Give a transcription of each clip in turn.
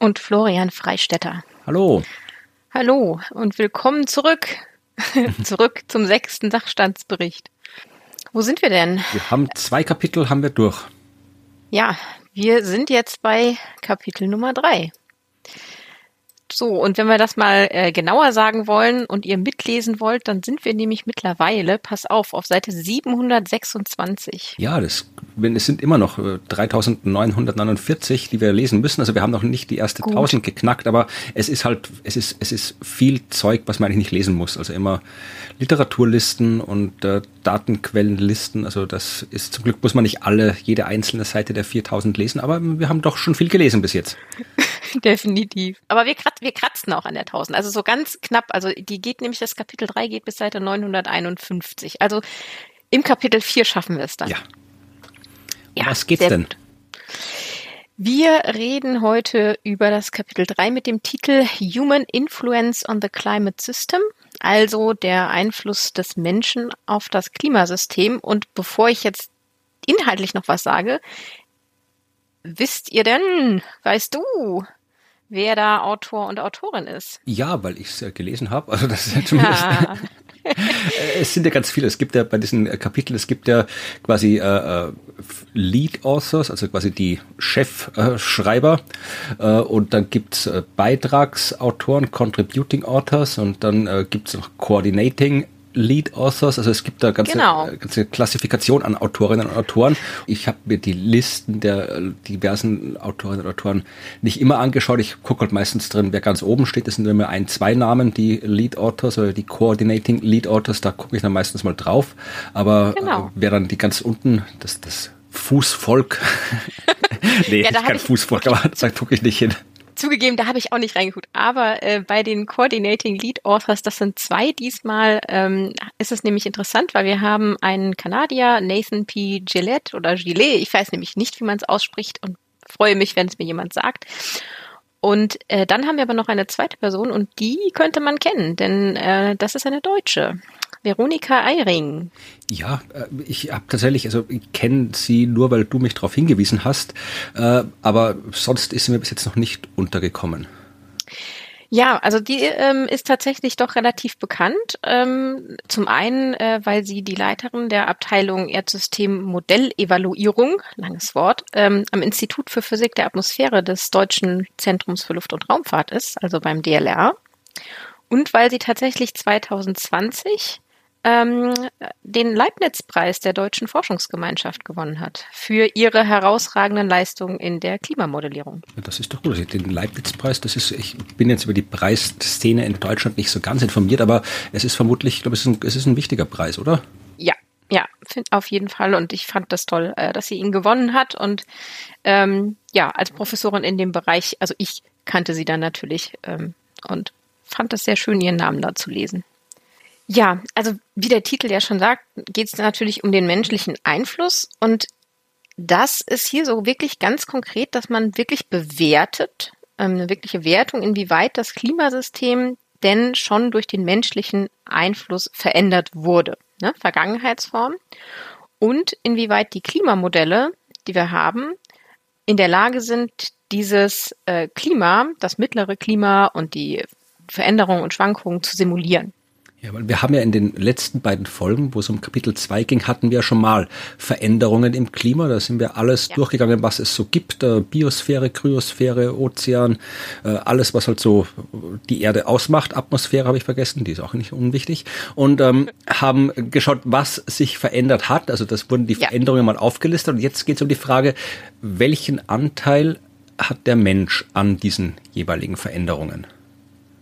und Florian Freistetter. Hallo. Hallo und willkommen zurück. zurück zum sechsten Sachstandsbericht. Wo sind wir denn? Wir haben zwei Kapitel haben wir durch. Ja, wir sind jetzt bei Kapitel Nummer drei. So, und wenn wir das mal äh, genauer sagen wollen und ihr mitlesen wollt, dann sind wir nämlich mittlerweile, pass auf, auf Seite 726. Ja, das, es sind immer noch 3949, äh, die wir lesen müssen. Also wir haben noch nicht die erste Gut. 1000 geknackt, aber es ist halt, es ist, es ist viel Zeug, was man eigentlich nicht lesen muss. Also immer Literaturlisten und äh, Datenquellenlisten. Also das ist zum Glück muss man nicht alle, jede einzelne Seite der 4000 lesen, aber wir haben doch schon viel gelesen bis jetzt. Definitiv. Aber wir, wir kratzen auch an der 1000. Also so ganz knapp. Also die geht nämlich, das Kapitel 3 geht bis Seite 951. Also im Kapitel 4 schaffen wir es dann. Ja. ja was geht's denn? Gut. Wir reden heute über das Kapitel 3 mit dem Titel Human Influence on the Climate System, also der Einfluss des Menschen auf das Klimasystem. Und bevor ich jetzt inhaltlich noch was sage, wisst ihr denn, weißt du, wer da Autor und Autorin ist. Ja, weil ich es äh, gelesen habe. Also das ist ja zumindest. Ja. es sind ja ganz viele. Es gibt ja bei diesen äh, Kapiteln, es gibt ja quasi äh, äh Lead Authors, also quasi die Chefschreiber. Äh, und dann gibt's äh, Beitragsautoren, Contributing Authors und dann äh, gibt's noch Coordinating Lead Authors, also es gibt da ganze, genau. ganze Klassifikation an Autorinnen und Autoren. Ich habe mir die Listen der äh, diversen Autorinnen und Autoren nicht immer angeschaut. Ich gucke halt meistens drin, wer ganz oben steht. Das sind immer ein, zwei Namen, die Lead Authors oder die Coordinating Lead Authors. Da gucke ich dann meistens mal drauf. Aber genau. äh, wer dann die ganz unten, das, das Fußvolk, nee, ja, kein Fußvolk, aber da gucke ich nicht hin. Zugegeben, da habe ich auch nicht reingeguckt. Aber äh, bei den Coordinating Lead Authors, das sind zwei diesmal, ähm, ist es nämlich interessant, weil wir haben einen Kanadier, Nathan P. Gillette oder Gillet, ich weiß nämlich nicht, wie man es ausspricht und freue mich, wenn es mir jemand sagt. Und äh, dann haben wir aber noch eine zweite Person und die könnte man kennen, denn äh, das ist eine Deutsche. Veronika Eiring. Ja, äh, ich habe tatsächlich, also ich kenne sie nur, weil du mich darauf hingewiesen hast, äh, aber sonst ist sie mir bis jetzt noch nicht untergekommen. Ja, also die ähm, ist tatsächlich doch relativ bekannt. Ähm, zum einen, äh, weil sie die Leiterin der Abteilung Erdsystem Modellevaluierung, langes Wort, ähm, am Institut für Physik der Atmosphäre des Deutschen Zentrums für Luft- und Raumfahrt ist, also beim DLR. Und weil sie tatsächlich 2020 ähm, den Leibniz-Preis der Deutschen Forschungsgemeinschaft gewonnen hat für ihre herausragenden Leistungen in der Klimamodellierung. Das ist doch gut. Den Leibniz-Preis, das ist, ich bin jetzt über die Preisszene in Deutschland nicht so ganz informiert, aber es ist vermutlich, ich glaube, es ist ein, es ist ein wichtiger Preis, oder? Ja, ja, auf jeden Fall. Und ich fand das toll, äh, dass sie ihn gewonnen hat. Und ähm, ja, als Professorin in dem Bereich, also ich kannte sie dann natürlich ähm, und fand es sehr schön, ihren Namen da zu lesen. Ja, also wie der Titel ja schon sagt, geht es natürlich um den menschlichen Einfluss und das ist hier so wirklich ganz konkret, dass man wirklich bewertet, ähm, eine wirkliche Wertung, inwieweit das Klimasystem denn schon durch den menschlichen Einfluss verändert wurde, ne, Vergangenheitsform, und inwieweit die Klimamodelle, die wir haben, in der Lage sind, dieses äh, Klima, das mittlere Klima und die Veränderungen und Schwankungen zu simulieren. Ja, weil wir haben ja in den letzten beiden Folgen, wo es um Kapitel 2 ging, hatten wir schon mal Veränderungen im Klima. Da sind wir alles ja. durchgegangen, was es so gibt. Äh, Biosphäre, Kryosphäre, Ozean, äh, alles, was halt so die Erde ausmacht. Atmosphäre habe ich vergessen, die ist auch nicht unwichtig. Und ähm, haben geschaut, was sich verändert hat. Also das wurden die ja. Veränderungen mal aufgelistet. Und jetzt geht es um die Frage, welchen Anteil hat der Mensch an diesen jeweiligen Veränderungen?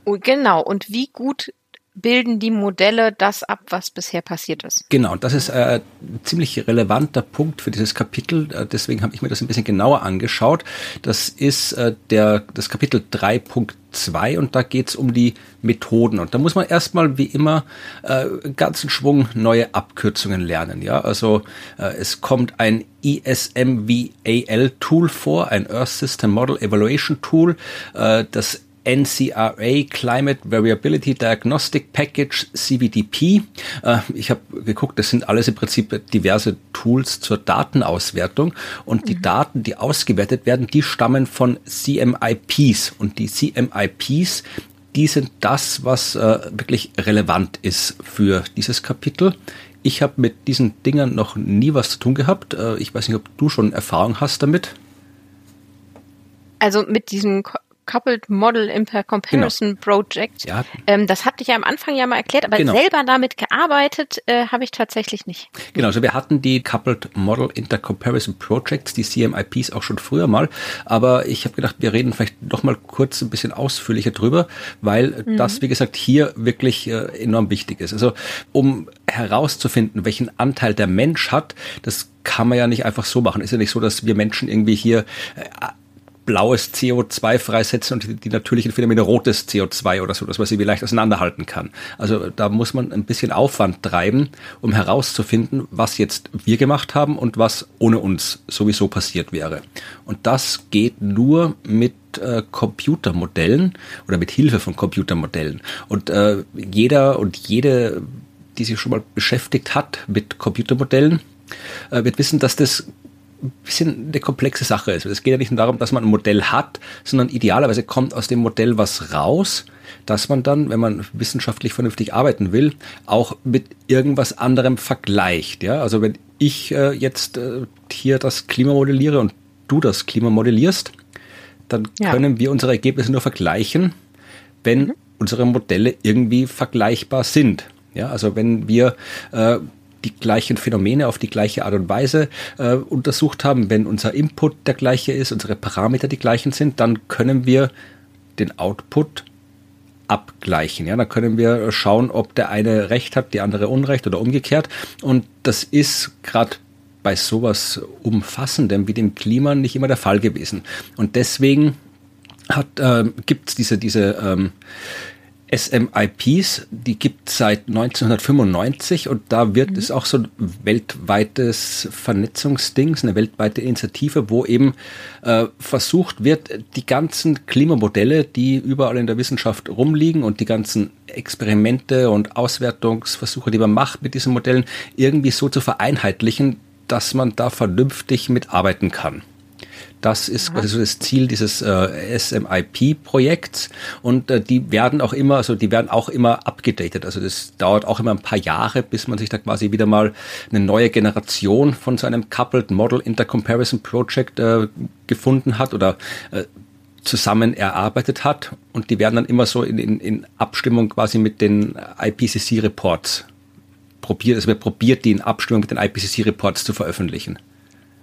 Genau. Und wie gut bilden die Modelle das ab, was bisher passiert ist. Genau, und das ist äh, ein ziemlich relevanter Punkt für dieses Kapitel. Äh, deswegen habe ich mir das ein bisschen genauer angeschaut. Das ist äh, der, das Kapitel 3.2 und da geht es um die Methoden. Und da muss man erstmal wie immer äh, ganzen Schwung neue Abkürzungen lernen. Ja, also äh, es kommt ein ESMVAL-Tool vor, ein Earth System Model Evaluation Tool. Äh, das NCRA Climate Variability Diagnostic Package CVDP. Äh, ich habe geguckt, das sind alles im Prinzip diverse Tools zur Datenauswertung und die mhm. Daten, die ausgewertet werden, die stammen von CMIPs und die CMIPs, die sind das, was äh, wirklich relevant ist für dieses Kapitel. Ich habe mit diesen Dingern noch nie was zu tun gehabt. Äh, ich weiß nicht, ob du schon Erfahrung hast damit. Also mit diesen Coupled Model Impair Comparison genau. Project. Ja. Ähm, das hatte ich ja am Anfang ja mal erklärt, aber genau. selber damit gearbeitet äh, habe ich tatsächlich nicht. Genau, also wir hatten die Coupled Model Inter Comparison Projects, die CMIPs auch schon früher mal, aber ich habe gedacht, wir reden vielleicht noch mal kurz ein bisschen ausführlicher drüber, weil mhm. das, wie gesagt, hier wirklich äh, enorm wichtig ist. Also um herauszufinden, welchen Anteil der Mensch hat, das kann man ja nicht einfach so machen. Ist ja nicht so, dass wir Menschen irgendwie hier äh, blaues CO2 freisetzen und die, natürlichen Phänomene rotes CO2 oder so, dass man sie vielleicht auseinanderhalten kann. Also da muss man ein bisschen Aufwand treiben, um herauszufinden, was jetzt wir gemacht haben und was ohne uns sowieso passiert wäre. Und das geht nur mit äh, Computermodellen oder mit Hilfe von Computermodellen. Und äh, jeder und jede, die sich schon mal beschäftigt hat mit Computermodellen, äh, wird wissen, dass das ein bisschen eine komplexe Sache ist. Es geht ja nicht nur darum, dass man ein Modell hat, sondern idealerweise kommt aus dem Modell was raus, dass man dann, wenn man wissenschaftlich vernünftig arbeiten will, auch mit irgendwas anderem vergleicht. Ja, also wenn ich äh, jetzt äh, hier das Klima modelliere und du das Klima modellierst, dann ja. können wir unsere Ergebnisse nur vergleichen, wenn mhm. unsere Modelle irgendwie vergleichbar sind. Ja, also wenn wir äh, die gleichen Phänomene auf die gleiche Art und Weise äh, untersucht haben. Wenn unser Input der gleiche ist, unsere Parameter die gleichen sind, dann können wir den Output abgleichen. Ja, dann können wir schauen, ob der eine Recht hat, die andere Unrecht oder umgekehrt. Und das ist gerade bei sowas Umfassendem wie dem Klima nicht immer der Fall gewesen. Und deswegen äh, gibt es diese diese ähm, SMIPs, die gibt es seit 1995 und da wird mhm. es auch so ein weltweites Vernetzungsding, eine weltweite Initiative, wo eben äh, versucht wird, die ganzen Klimamodelle, die überall in der Wissenschaft rumliegen und die ganzen Experimente und Auswertungsversuche, die man macht mit diesen Modellen, irgendwie so zu vereinheitlichen, dass man da vernünftig mitarbeiten kann. Das ist quasi so das Ziel dieses äh, SMIP-Projekts und äh, die werden auch immer, also die werden auch immer abgedatet. Also das dauert auch immer ein paar Jahre, bis man sich da quasi wieder mal eine neue Generation von so einem Coupled Model Intercomparison Project äh, gefunden hat oder äh, zusammen erarbeitet hat und die werden dann immer so in, in, in Abstimmung quasi mit den IPCC-Reports probiert, also wir probiert die in Abstimmung mit den IPCC-Reports zu veröffentlichen.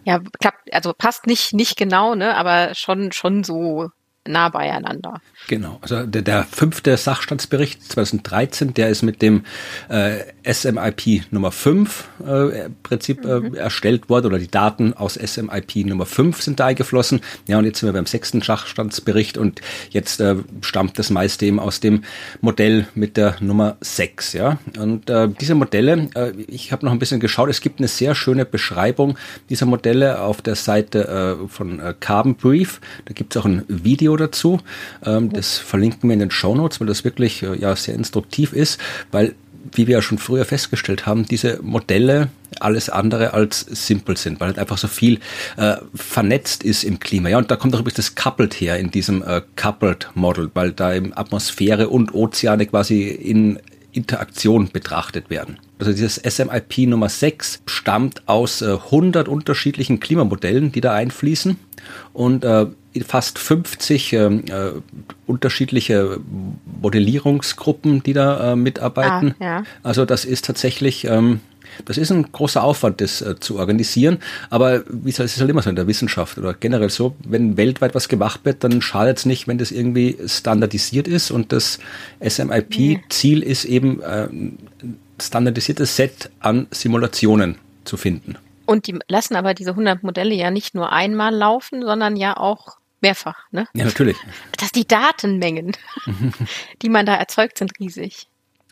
Ja, klappt, also passt nicht, nicht genau, ne, aber schon, schon so nah beieinander. Genau, also der, der fünfte Sachstandsbericht 2013, der ist mit dem äh, SMIP Nummer 5 äh, im Prinzip äh, mhm. erstellt worden oder die Daten aus SMIP Nummer 5 sind da eingeflossen. Ja, und jetzt sind wir beim sechsten Sachstandsbericht und jetzt äh, stammt das meiste eben aus dem Modell mit der Nummer 6. Ja, und äh, diese Modelle, äh, ich habe noch ein bisschen geschaut, es gibt eine sehr schöne Beschreibung dieser Modelle auf der Seite äh, von äh, Carbon Brief. Da gibt es auch ein Video dazu. Ähm, das verlinken wir in den Show Notes, weil das wirklich äh, ja sehr instruktiv ist, weil wie wir ja schon früher festgestellt haben, diese Modelle alles andere als simpel sind, weil halt einfach so viel äh, vernetzt ist im Klima. Ja, und da kommt auch übrigens das Coupled her in diesem äh, Coupled Model, weil da eben Atmosphäre und Ozeane quasi in Interaktion betrachtet werden. Also dieses SMIP Nummer 6 stammt aus äh, 100 unterschiedlichen Klimamodellen, die da einfließen und äh, fast 50 ähm, äh, unterschiedliche Modellierungsgruppen, die da äh, mitarbeiten. Ah, ja. Also das ist tatsächlich ähm, Das ist ein großer Aufwand, das äh, zu organisieren. Aber wie es ist halt immer so in der Wissenschaft oder generell so, wenn weltweit was gemacht wird, dann schadet es nicht, wenn das irgendwie standardisiert ist. Und das SMIP-Ziel ist eben äh, ein standardisiertes Set an Simulationen zu finden. Und die lassen aber diese 100 Modelle ja nicht nur einmal laufen, sondern ja auch mehrfach. Ne? Ja, natürlich. Dass die Datenmengen, die man da erzeugt, sind riesig.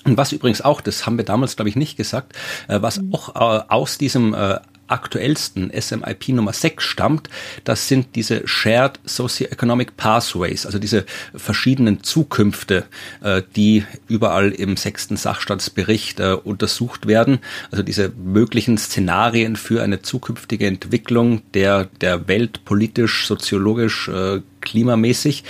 Und was übrigens auch, das haben wir damals, glaube ich, nicht gesagt, äh, was mhm. auch äh, aus diesem äh, aktuellsten SMIP Nummer 6 stammt, das sind diese Shared Socioeconomic Pathways, also diese verschiedenen Zukünfte, äh, die überall im sechsten Sachstandsbericht äh, untersucht werden. Also diese möglichen Szenarien für eine zukünftige Entwicklung der, der Welt politisch, soziologisch, äh, klimamäßig,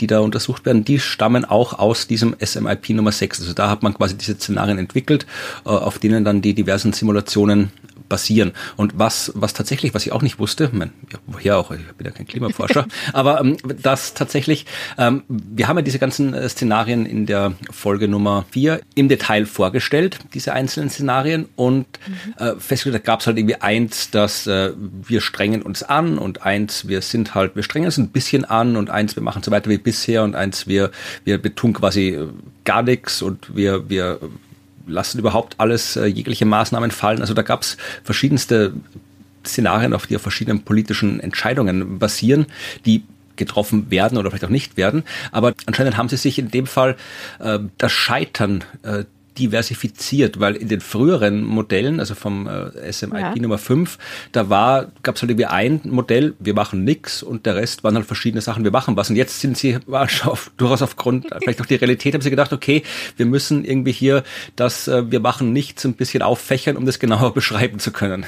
die da untersucht werden, die stammen auch aus diesem SMIP Nummer 6. Also da hat man quasi diese Szenarien entwickelt, auf denen dann die diversen Simulationen basieren. Und was, was tatsächlich, was ich auch nicht wusste, mein, ja, woher auch, ich bin ja kein Klimaforscher, aber ähm, das tatsächlich, ähm, wir haben ja diese ganzen äh, Szenarien in der Folge Nummer vier im Detail vorgestellt, diese einzelnen Szenarien und mhm. äh, festgestellt, da gab es halt irgendwie eins, dass äh, wir strengen uns an und eins, wir sind halt, wir strengen uns ein bisschen an und eins, wir machen so weiter wie bisher und eins, wir, wir, wir tun quasi äh, gar nichts und wir, wir lassen überhaupt alles, äh, jegliche Maßnahmen fallen. Also da gab es verschiedenste Szenarien, auf die auf verschiedenen politischen Entscheidungen basieren, die getroffen werden oder vielleicht auch nicht werden. Aber anscheinend haben sie sich in dem Fall äh, das Scheitern äh, diversifiziert, weil in den früheren Modellen, also vom äh, SMIP ja. Nummer 5, da war, gab es halt irgendwie ein Modell, wir machen nix und der Rest waren halt verschiedene Sachen, wir machen was. Und jetzt sind sie auf, durchaus aufgrund, vielleicht auch die Realität, haben sie gedacht, okay, wir müssen irgendwie hier das, äh, wir machen nichts ein bisschen auffächern, um das genauer beschreiben zu können.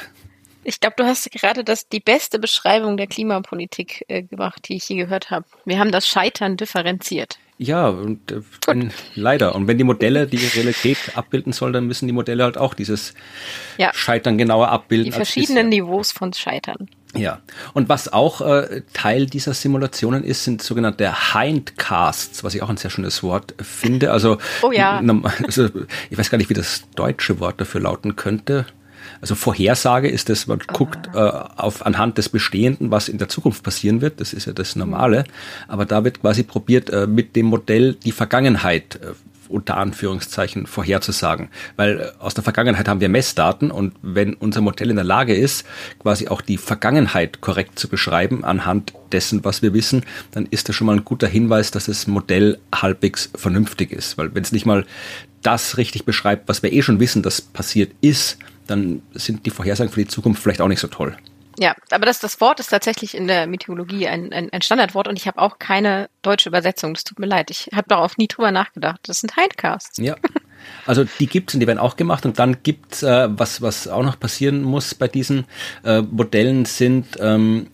Ich glaube, du hast gerade das die beste Beschreibung der Klimapolitik äh, gemacht, die ich je gehört habe. Wir haben das Scheitern differenziert. Ja, und äh, wenn, leider. Und wenn die Modelle die Realität abbilden sollen, dann müssen die Modelle halt auch dieses ja. Scheitern genauer abbilden. Die verschiedenen Niveaus von Scheitern. Ja, und was auch äh, Teil dieser Simulationen ist, sind sogenannte Hindcasts, was ich auch ein sehr schönes Wort finde. Also, oh ja. also ich weiß gar nicht, wie das deutsche Wort dafür lauten könnte. Also Vorhersage ist es, man guckt äh, auf anhand des Bestehenden, was in der Zukunft passieren wird. Das ist ja das Normale. Aber da wird quasi probiert, äh, mit dem Modell die Vergangenheit äh, unter Anführungszeichen vorherzusagen. Weil äh, aus der Vergangenheit haben wir Messdaten und wenn unser Modell in der Lage ist, quasi auch die Vergangenheit korrekt zu beschreiben anhand dessen, was wir wissen, dann ist das schon mal ein guter Hinweis, dass das Modell halbwegs vernünftig ist. Weil wenn es nicht mal das richtig beschreibt, was wir eh schon wissen, das passiert ist, dann sind die Vorhersagen für die Zukunft vielleicht auch nicht so toll. Ja, aber das, das Wort ist tatsächlich in der Meteorologie ein, ein, ein Standardwort und ich habe auch keine deutsche Übersetzung. Das tut mir leid. Ich habe darauf nie drüber nachgedacht. Das sind Hindcasts. Ja. Also die gibt's und die werden auch gemacht und dann gibt's äh, was was auch noch passieren muss bei diesen äh, Modellen sind ähm,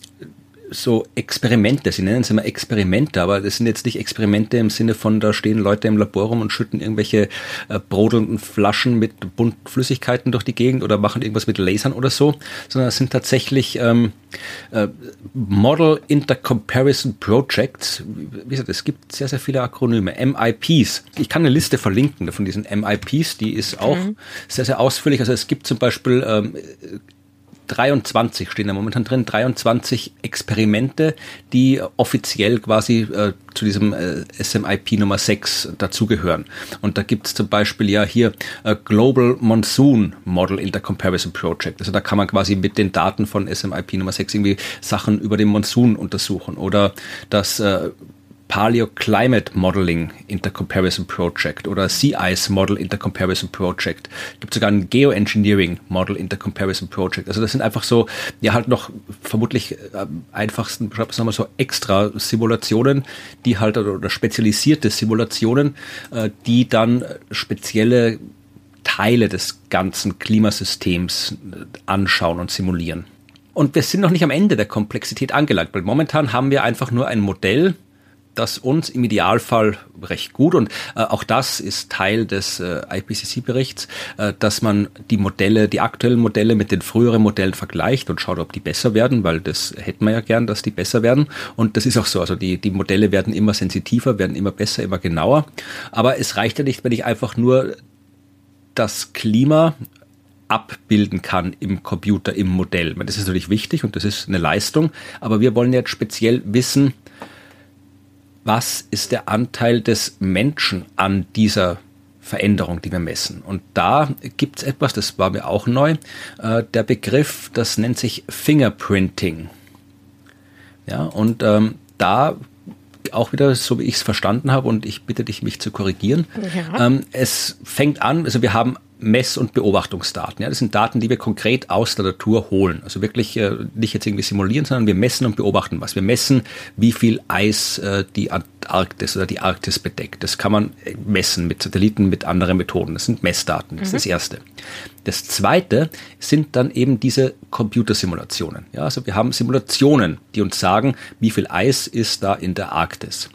so Experimente, sie nennen es immer Experimente, aber das sind jetzt nicht Experimente im Sinne von, da stehen Leute im Labor rum und schütten irgendwelche äh, brodelnden Flaschen mit bunten Flüssigkeiten durch die Gegend oder machen irgendwas mit Lasern oder so, sondern es sind tatsächlich ähm, äh, Model Intercomparison Projects. Wie gesagt, es gibt sehr, sehr viele Akronyme. MIPs. Ich kann eine Liste verlinken von diesen MIPs, die ist auch mhm. sehr, sehr ausführlich. Also es gibt zum Beispiel ähm, 23 stehen da momentan drin, 23 Experimente, die offiziell quasi äh, zu diesem äh, SMIP Nummer 6 dazugehören. Und da gibt es zum Beispiel ja hier äh, Global Monsoon Model Intercomparison Project. Also da kann man quasi mit den Daten von SMIP Nummer 6 irgendwie Sachen über den Monsun untersuchen. Oder das äh, Paleoclimate Modeling Intercomparison Project oder Sea Ice Model Intercomparison Project. Gibt sogar ein Geoengineering Model Intercomparison Project. Also das sind einfach so, ja halt noch vermutlich äh, einfachsten, sagen wir mal so extra Simulationen, die halt oder spezialisierte Simulationen, äh, die dann spezielle Teile des ganzen Klimasystems äh, anschauen und simulieren. Und wir sind noch nicht am Ende der Komplexität angelangt, weil momentan haben wir einfach nur ein Modell, das uns im Idealfall recht gut und äh, auch das ist Teil des äh, IPCC-Berichts, äh, dass man die Modelle, die aktuellen Modelle mit den früheren Modellen vergleicht und schaut, ob die besser werden, weil das hätten wir ja gern, dass die besser werden und das ist auch so. Also die, die Modelle werden immer sensitiver, werden immer besser, immer genauer. Aber es reicht ja nicht, wenn ich einfach nur das Klima abbilden kann im Computer, im Modell. Das ist natürlich wichtig und das ist eine Leistung, aber wir wollen jetzt speziell wissen, was ist der Anteil des Menschen an dieser Veränderung, die wir messen. Und da gibt es etwas, das war mir auch neu, äh, der Begriff, das nennt sich Fingerprinting. Ja, und ähm, da auch wieder, so wie ich es verstanden habe, und ich bitte dich, mich zu korrigieren. Ja. Ähm, es fängt an, also wir haben Mess- und Beobachtungsdaten. Ja, das sind Daten, die wir konkret aus der Natur holen. Also wirklich äh, nicht jetzt irgendwie simulieren, sondern wir messen und beobachten was. Wir messen, wie viel Eis äh, die Antarktis oder die Arktis bedeckt. Das kann man äh, messen mit Satelliten, mit anderen Methoden. Das sind Messdaten. Das mhm. ist das Erste. Das Zweite sind dann eben diese Computersimulationen. Ja, also wir haben Simulationen, die uns sagen, wie viel Eis ist da in der Arktis.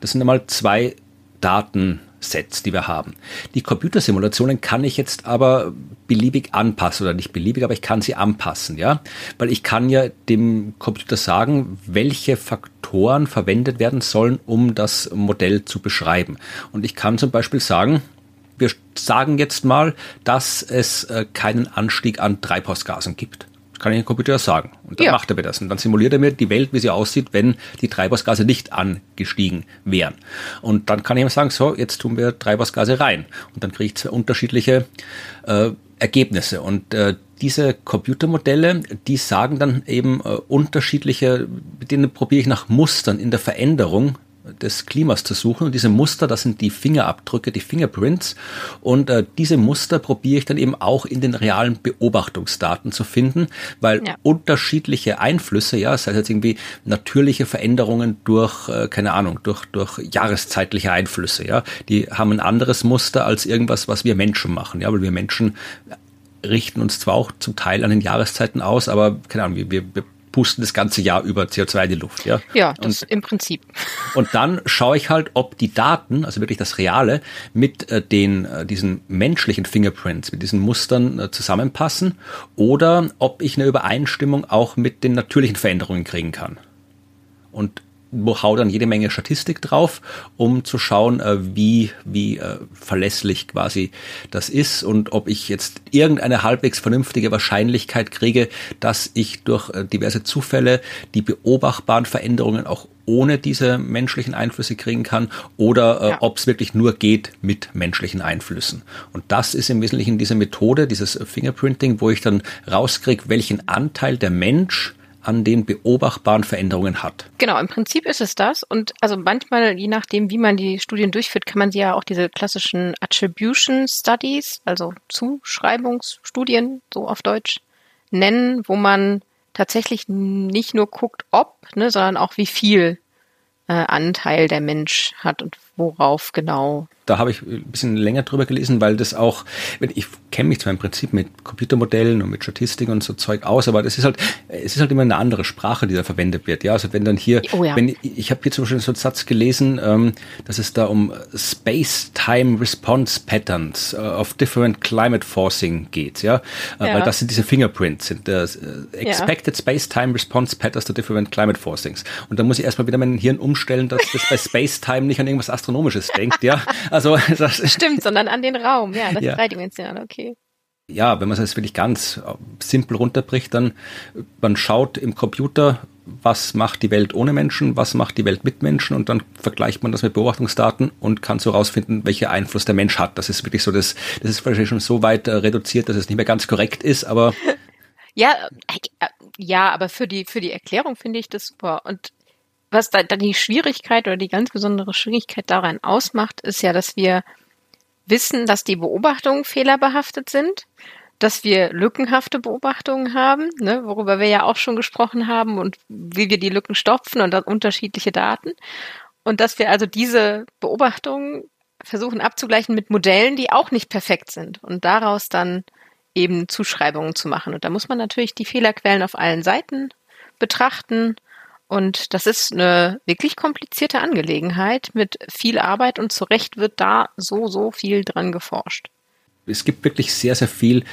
Das sind einmal zwei Daten Sets, die wir haben. Die Computersimulationen kann ich jetzt aber beliebig anpassen oder nicht beliebig, aber ich kann sie anpassen, ja, weil ich kann ja dem Computer sagen, welche Faktoren verwendet werden sollen, um das Modell zu beschreiben. Und ich kann zum Beispiel sagen, wir sagen jetzt mal, dass es äh, keinen Anstieg an Treibhausgasen gibt kann ich dem Computer sagen. Und dann ja. macht er mir das. Und dann simuliert er mir die Welt, wie sie aussieht, wenn die Treibhausgase nicht angestiegen wären. Und dann kann ich ihm sagen, so, jetzt tun wir Treibhausgase rein. Und dann kriege ich zwei unterschiedliche äh, Ergebnisse. Und äh, diese Computermodelle, die sagen dann eben äh, unterschiedliche, mit denen probiere ich nach Mustern in der Veränderung des Klimas zu suchen. Und diese Muster, das sind die Fingerabdrücke, die Fingerprints. Und äh, diese Muster probiere ich dann eben auch in den realen Beobachtungsdaten zu finden, weil ja. unterschiedliche Einflüsse, ja, sei es jetzt irgendwie natürliche Veränderungen durch, äh, keine Ahnung, durch, durch jahreszeitliche Einflüsse, ja, die haben ein anderes Muster als irgendwas, was wir Menschen machen, ja, weil wir Menschen richten uns zwar auch zum Teil an den Jahreszeiten aus, aber keine Ahnung, wir, wir pusten das ganze Jahr über CO2 in die Luft. Ja, ja das und, im Prinzip. Und dann schaue ich halt, ob die Daten, also wirklich das Reale, mit äh, den äh, diesen menschlichen Fingerprints, mit diesen Mustern äh, zusammenpassen oder ob ich eine Übereinstimmung auch mit den natürlichen Veränderungen kriegen kann. Und hau dann jede Menge Statistik drauf, um zu schauen, äh, wie, wie äh, verlässlich quasi das ist und ob ich jetzt irgendeine halbwegs vernünftige Wahrscheinlichkeit kriege, dass ich durch äh, diverse Zufälle die beobachtbaren Veränderungen auch ohne diese menschlichen Einflüsse kriegen kann oder äh, ja. ob es wirklich nur geht mit menschlichen Einflüssen. Und das ist im Wesentlichen diese Methode, dieses Fingerprinting, wo ich dann rauskriege, welchen Anteil der Mensch an den beobachtbaren Veränderungen hat. Genau, im Prinzip ist es das. Und also manchmal, je nachdem, wie man die Studien durchführt, kann man sie ja auch diese klassischen Attribution Studies, also Zuschreibungsstudien, so auf Deutsch, nennen, wo man tatsächlich nicht nur guckt, ob, ne, sondern auch wie viel äh, Anteil der Mensch hat und worauf genau da habe ich ein bisschen länger drüber gelesen, weil das auch, ich kenne mich zwar im Prinzip mit Computermodellen und mit Statistik und so Zeug aus, aber das ist halt, es ist halt immer eine andere Sprache, die da verwendet wird. Ja, also wenn dann hier, oh ja. wenn ich habe hier zum Beispiel so einen Satz gelesen, ähm, dass es da um Space-Time Response Patterns uh, of different climate forcing geht, ja, äh, ja. weil das sind diese Fingerprints, sind uh, expected ja. Space-Time Response Patterns to different climate forcings. Und da muss ich erstmal wieder mein Hirn umstellen, dass das bei Space-Time nicht an irgendwas Astronomisches denkt, ja. Also das stimmt, sondern an den Raum. Ja, das ja. ist dreidimensional. Okay. Ja, wenn man es wirklich ganz simpel runterbricht, dann man schaut im Computer, was macht die Welt ohne Menschen, was macht die Welt mit Menschen und dann vergleicht man das mit Beobachtungsdaten und kann so rausfinden, welcher Einfluss der Mensch hat. Das ist wirklich so, das, das ist wahrscheinlich schon so weit äh, reduziert, dass es nicht mehr ganz korrekt ist, aber ja, äh, ja, aber für die für die Erklärung finde ich das super und was da, da die Schwierigkeit oder die ganz besondere Schwierigkeit daran ausmacht, ist ja, dass wir wissen, dass die Beobachtungen fehlerbehaftet sind, dass wir lückenhafte Beobachtungen haben, ne, worüber wir ja auch schon gesprochen haben und wie wir die Lücken stopfen und dann unterschiedliche Daten. Und dass wir also diese Beobachtungen versuchen abzugleichen mit Modellen, die auch nicht perfekt sind und daraus dann eben Zuschreibungen zu machen. Und da muss man natürlich die Fehlerquellen auf allen Seiten betrachten und das ist eine wirklich komplizierte Angelegenheit mit viel Arbeit und zu Recht wird da so, so viel dran geforscht. Es gibt wirklich sehr, sehr viel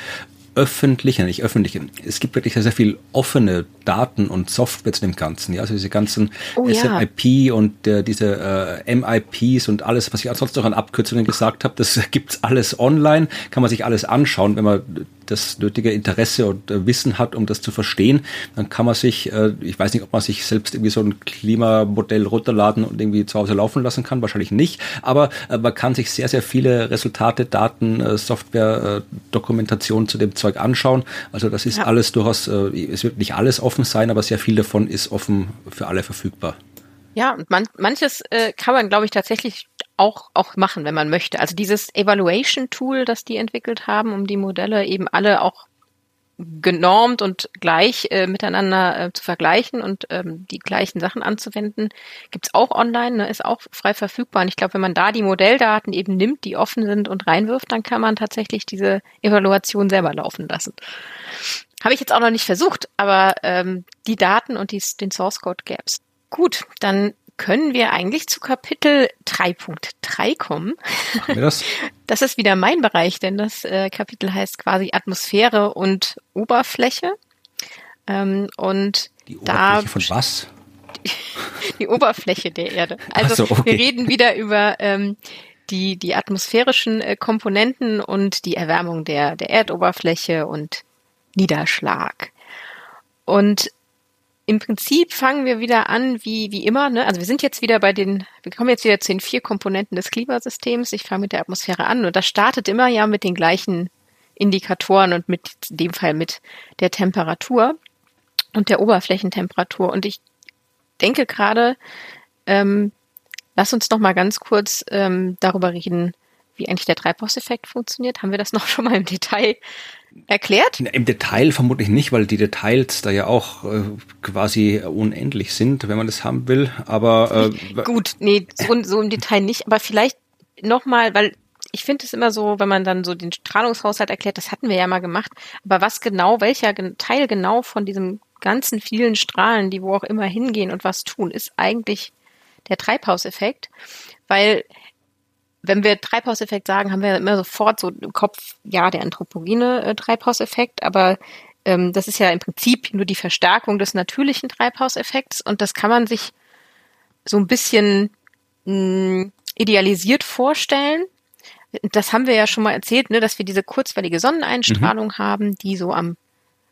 öffentliche, nicht öffentliche, es gibt wirklich sehr, sehr viel offene Daten und Software zu dem Ganzen. Ja, also diese ganzen oh, SMIP ja. und äh, diese äh, MIPs und alles, was ich ansonsten noch an Abkürzungen gesagt habe, das gibt's alles online, kann man sich alles anschauen, wenn man das nötige Interesse und äh, Wissen hat, um das zu verstehen, dann kann man sich, äh, ich weiß nicht, ob man sich selbst irgendwie so ein Klimamodell runterladen und irgendwie zu Hause laufen lassen kann, wahrscheinlich nicht, aber äh, man kann sich sehr, sehr viele Resultate, Daten, äh, Software, äh, Dokumentation zu dem Zeug anschauen. Also das ist ja. alles durchaus, äh, es wird nicht alles offen sein, aber sehr viel davon ist offen für alle verfügbar. Ja, und man, manches äh, kann man, glaube ich, tatsächlich auch, auch machen, wenn man möchte. Also dieses Evaluation Tool, das die entwickelt haben, um die Modelle eben alle auch genormt und gleich äh, miteinander äh, zu vergleichen und ähm, die gleichen Sachen anzuwenden, gibt's auch online, ne, ist auch frei verfügbar. Und ich glaube, wenn man da die Modelldaten eben nimmt, die offen sind und reinwirft, dann kann man tatsächlich diese Evaluation selber laufen lassen. Habe ich jetzt auch noch nicht versucht, aber ähm, die Daten und die, den Source Code gäb's. Gut, dann können wir eigentlich zu Kapitel 3.3 kommen. Machen wir das? Das ist wieder mein Bereich, denn das äh, Kapitel heißt quasi Atmosphäre und Oberfläche. Ähm, und die Oberfläche da, von was? Die, die Oberfläche der Erde. Also so, okay. wir reden wieder über ähm, die, die atmosphärischen äh, Komponenten und die Erwärmung der, der Erdoberfläche und Niederschlag. Und im Prinzip fangen wir wieder an, wie, wie immer. Ne? Also wir sind jetzt wieder bei den, wir kommen jetzt wieder zu den vier Komponenten des Klimasystems. Ich fange mit der Atmosphäre an und das startet immer ja mit den gleichen Indikatoren und mit in dem Fall mit der Temperatur und der Oberflächentemperatur. Und ich denke gerade, ähm, lass uns noch mal ganz kurz ähm, darüber reden, wie eigentlich der Treibhauseffekt funktioniert. Haben wir das noch schon mal im Detail erklärt? Im Detail vermutlich nicht, weil die Details da ja auch äh, quasi unendlich sind, wenn man das haben will. Aber äh, gut, nee, so, so im Detail nicht. Aber vielleicht noch mal, weil ich finde es immer so, wenn man dann so den Strahlungshaushalt erklärt, das hatten wir ja mal gemacht. Aber was genau, welcher Teil genau von diesem ganzen vielen Strahlen, die wo auch immer hingehen und was tun, ist eigentlich der Treibhauseffekt, weil wenn wir Treibhauseffekt sagen, haben wir immer sofort so im Kopf, ja, der anthropogene äh, Treibhauseffekt, aber ähm, das ist ja im Prinzip nur die Verstärkung des natürlichen Treibhauseffekts und das kann man sich so ein bisschen mh, hm, idealisiert vorstellen. Das haben wir ja schon mal erzählt, ne, dass wir diese kurzwellige Sonneneinstrahlung mhm. haben, die so am,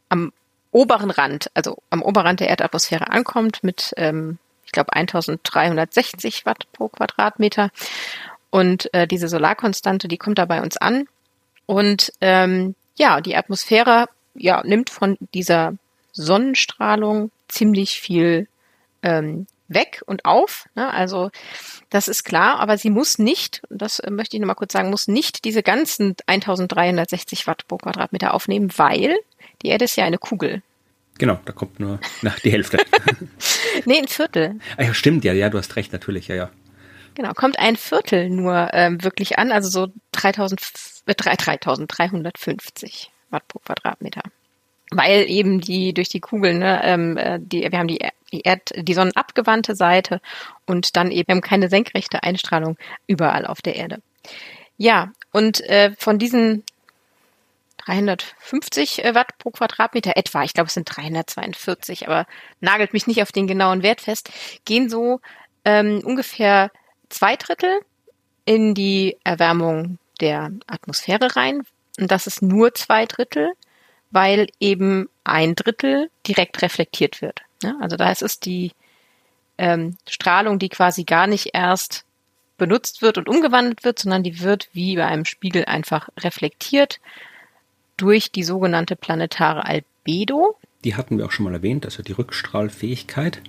am oberen Rand, also am Oberrand der Erdatmosphäre ankommt mit, ähm, ich glaube, 1360 Watt pro Quadratmeter. Und äh, diese Solarkonstante, die kommt da bei uns an. Und ähm, ja, die Atmosphäre ja, nimmt von dieser Sonnenstrahlung ziemlich viel ähm, weg und auf. Ne? Also das ist klar, aber sie muss nicht, das äh, möchte ich nochmal kurz sagen, muss nicht diese ganzen 1360 Watt pro Quadratmeter aufnehmen, weil die Erde ist ja eine Kugel. Genau, da kommt nur na, die Hälfte. nee, ein Viertel. Ah, ja, stimmt, ja, ja, du hast recht, natürlich, ja, ja. Genau, kommt ein Viertel nur ähm, wirklich an, also so 3000, äh, 3350 Watt pro Quadratmeter. Weil eben die durch die Kugeln, ne, ähm, äh, die, wir haben die, Erd, die sonnenabgewandte Seite und dann eben keine senkrechte Einstrahlung überall auf der Erde. Ja, und äh, von diesen 350 äh, Watt pro Quadratmeter etwa, ich glaube es sind 342, aber nagelt mich nicht auf den genauen Wert fest, gehen so ähm, ungefähr zwei Drittel in die Erwärmung der Atmosphäre rein. Und das ist nur zwei Drittel, weil eben ein Drittel direkt reflektiert wird. Also da ist es die ähm, Strahlung, die quasi gar nicht erst benutzt wird und umgewandelt wird, sondern die wird wie bei einem Spiegel einfach reflektiert durch die sogenannte planetare Albedo die hatten wir auch schon mal erwähnt, also die Rückstrahlfähigkeit.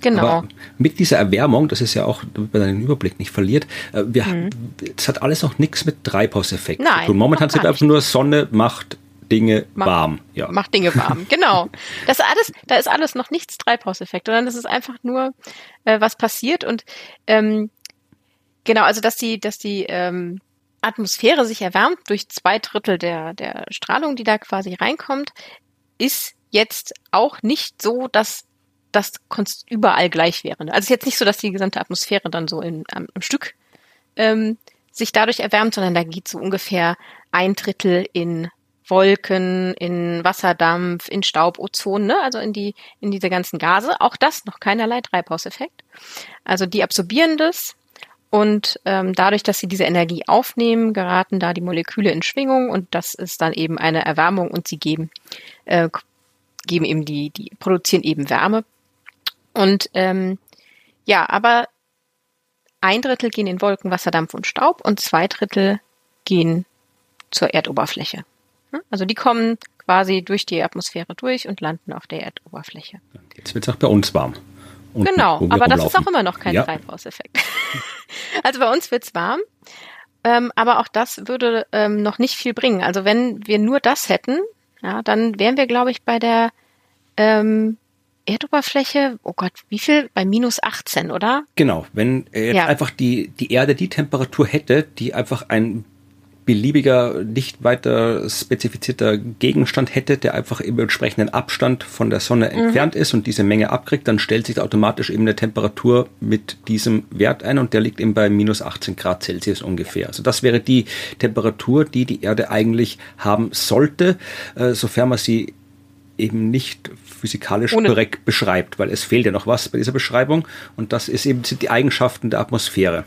Genau. Aber mit dieser Erwärmung, das ist ja auch, damit man den Überblick nicht verliert, äh, wir, mhm. das hat alles noch nichts mit Treibhauseffekt Nein, tun. Momentan sind einfach nur Sonne macht Dinge Mach, warm. Ja. Macht Dinge warm, genau. Das alles, da ist alles noch nichts Treibhauseffekt, sondern das ist einfach nur, äh, was passiert und ähm, genau, also dass die, dass die ähm, Atmosphäre sich erwärmt durch zwei Drittel der, der Strahlung, die da quasi reinkommt, ist jetzt auch nicht so, dass das überall gleich wäre. Also es ist jetzt nicht so, dass die gesamte Atmosphäre dann so in, am, am Stück ähm, sich dadurch erwärmt, sondern da geht so ungefähr ein Drittel in Wolken, in Wasserdampf, in Staub, Ozon, ne? also in die in diese ganzen Gase. Auch das noch keinerlei Treibhauseffekt. Also die absorbieren das und ähm, dadurch, dass sie diese Energie aufnehmen, geraten da die Moleküle in Schwingung und das ist dann eben eine Erwärmung und sie geben äh, geben eben die die produzieren eben Wärme und ähm, ja, aber ein Drittel gehen in Wolken, Wasserdampf und Staub und zwei Drittel gehen zur Erdoberfläche. Also die kommen quasi durch die Atmosphäre durch und landen auf der Erdoberfläche. Jetzt wird es auch bei uns warm. Unten, genau, aber das ist auch immer noch kein ja. Treibhauseffekt. also bei uns wird es warm, ähm, aber auch das würde ähm, noch nicht viel bringen. Also wenn wir nur das hätten, ja, dann wären wir, glaube ich, bei der ähm, Erdoberfläche, oh Gott, wie viel? Bei minus 18, oder? Genau, wenn jetzt ja. einfach die, die Erde die Temperatur hätte, die einfach ein beliebiger, nicht weiter spezifizierter Gegenstand hätte, der einfach im entsprechenden Abstand von der Sonne mhm. entfernt ist und diese Menge abkriegt, dann stellt sich automatisch eben eine Temperatur mit diesem Wert ein und der liegt eben bei minus 18 Grad Celsius ungefähr. Also das wäre die Temperatur, die die Erde eigentlich haben sollte, äh, sofern man sie eben nicht physikalisch Ohne. korrekt beschreibt, weil es fehlt ja noch was bei dieser Beschreibung und das ist eben sind die Eigenschaften der Atmosphäre,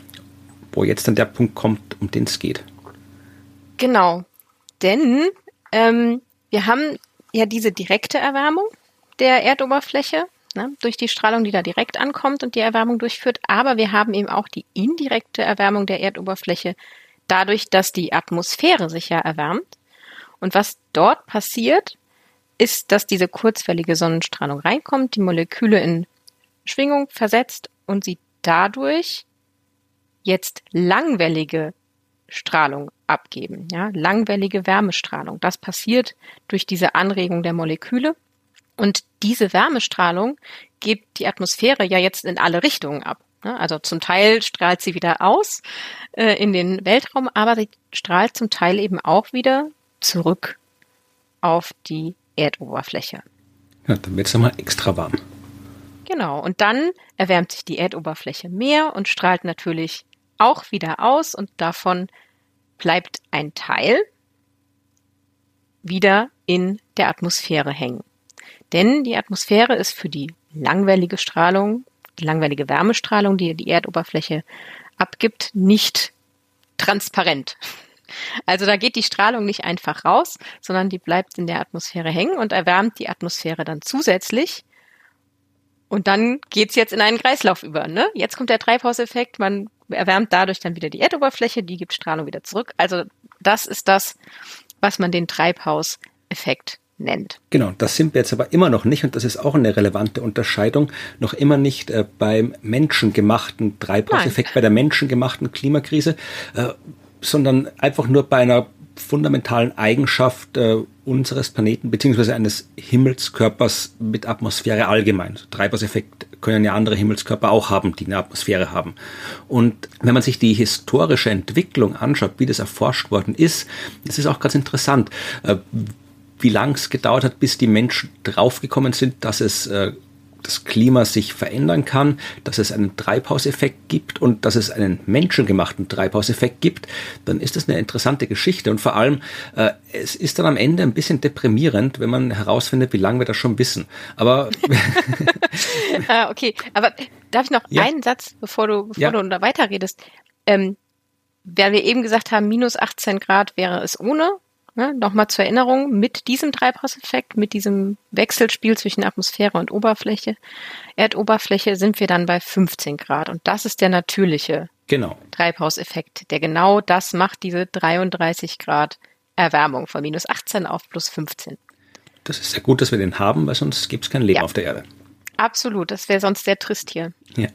wo jetzt dann der Punkt kommt, um den es geht. Genau, denn ähm, wir haben ja diese direkte Erwärmung der Erdoberfläche ne, durch die Strahlung, die da direkt ankommt und die Erwärmung durchführt, aber wir haben eben auch die indirekte Erwärmung der Erdoberfläche dadurch, dass die Atmosphäre sich ja erwärmt. Und was dort passiert, ist, dass diese kurzwellige Sonnenstrahlung reinkommt, die Moleküle in Schwingung versetzt und sie dadurch jetzt langwellige Strahlung abgeben, ja, langwellige Wärmestrahlung. Das passiert durch diese Anregung der Moleküle. Und diese Wärmestrahlung gibt die Atmosphäre ja jetzt in alle Richtungen ab. Ne? Also zum Teil strahlt sie wieder aus äh, in den Weltraum, aber sie strahlt zum Teil eben auch wieder zurück auf die Erdoberfläche. Ja, dann wird es mal extra warm. Genau, und dann erwärmt sich die Erdoberfläche mehr und strahlt natürlich auch wieder aus und davon bleibt ein Teil wieder in der Atmosphäre hängen. Denn die Atmosphäre ist für die langwellige Strahlung, die langwellige Wärmestrahlung, die die Erdoberfläche abgibt, nicht transparent. Also da geht die Strahlung nicht einfach raus, sondern die bleibt in der Atmosphäre hängen und erwärmt die Atmosphäre dann zusätzlich. Und dann geht's jetzt in einen Kreislauf über. Ne? Jetzt kommt der Treibhauseffekt, man erwärmt dadurch dann wieder die Erdoberfläche, die gibt Strahlung wieder zurück. Also das ist das, was man den Treibhauseffekt nennt. Genau, das sind wir jetzt aber immer noch nicht, und das ist auch eine relevante Unterscheidung, noch immer nicht äh, beim menschengemachten Treibhauseffekt, Nein. bei der menschengemachten Klimakrise. Äh, sondern einfach nur bei einer fundamentalen Eigenschaft äh, unseres Planeten beziehungsweise eines Himmelskörpers mit Atmosphäre allgemein. Treibhauseffekt können ja andere Himmelskörper auch haben, die eine Atmosphäre haben. Und wenn man sich die historische Entwicklung anschaut, wie das erforscht worden ist, das ist auch ganz interessant, äh, wie lang es gedauert hat, bis die Menschen draufgekommen sind, dass es äh, das Klima sich verändern kann, dass es einen Treibhauseffekt gibt und dass es einen menschengemachten Treibhauseffekt gibt, dann ist das eine interessante Geschichte. Und vor allem, äh, es ist dann am Ende ein bisschen deprimierend, wenn man herausfindet, wie lange wir das schon wissen. Aber ah, okay, aber darf ich noch ja. einen Satz, bevor du, bevor ja. du da weiterredest? Ähm, weil wir eben gesagt haben, minus 18 Grad wäre es ohne Ne, Nochmal zur Erinnerung, mit diesem Treibhauseffekt, mit diesem Wechselspiel zwischen Atmosphäre und Oberfläche, Erdoberfläche, sind wir dann bei 15 Grad. Und das ist der natürliche genau. Treibhauseffekt, der genau das macht, diese 33 Grad Erwärmung von minus 18 auf plus 15. Das ist sehr gut, dass wir den haben, weil sonst gibt es kein Leben ja. auf der Erde. Absolut, das wäre sonst sehr trist hier. Ja.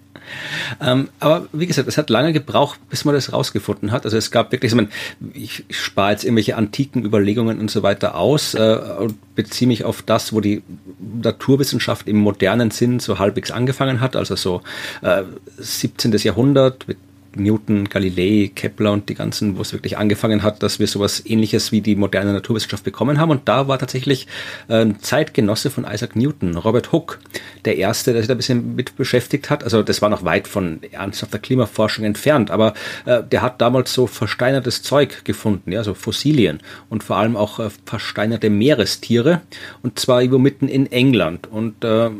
Ähm, aber wie gesagt, es hat lange gebraucht, bis man das rausgefunden hat. Also es gab wirklich, ich, meine, ich, spare jetzt irgendwelche antiken Überlegungen und so weiter aus äh, und beziehe mich auf das, wo die Naturwissenschaft im modernen Sinn so halbwegs angefangen hat, also so äh, 17. Jahrhundert mit Newton, Galilei, Kepler und die ganzen, wo es wirklich angefangen hat, dass wir sowas ähnliches wie die moderne Naturwissenschaft bekommen haben. Und da war tatsächlich ein Zeitgenosse von Isaac Newton, Robert Hooke, der erste, der sich da ein bisschen mit beschäftigt hat. Also das war noch weit von ernsthafter Klimaforschung entfernt, aber äh, der hat damals so versteinertes Zeug gefunden, ja, so Fossilien und vor allem auch äh, versteinerte Meerestiere und zwar irgendwo mitten in England und äh,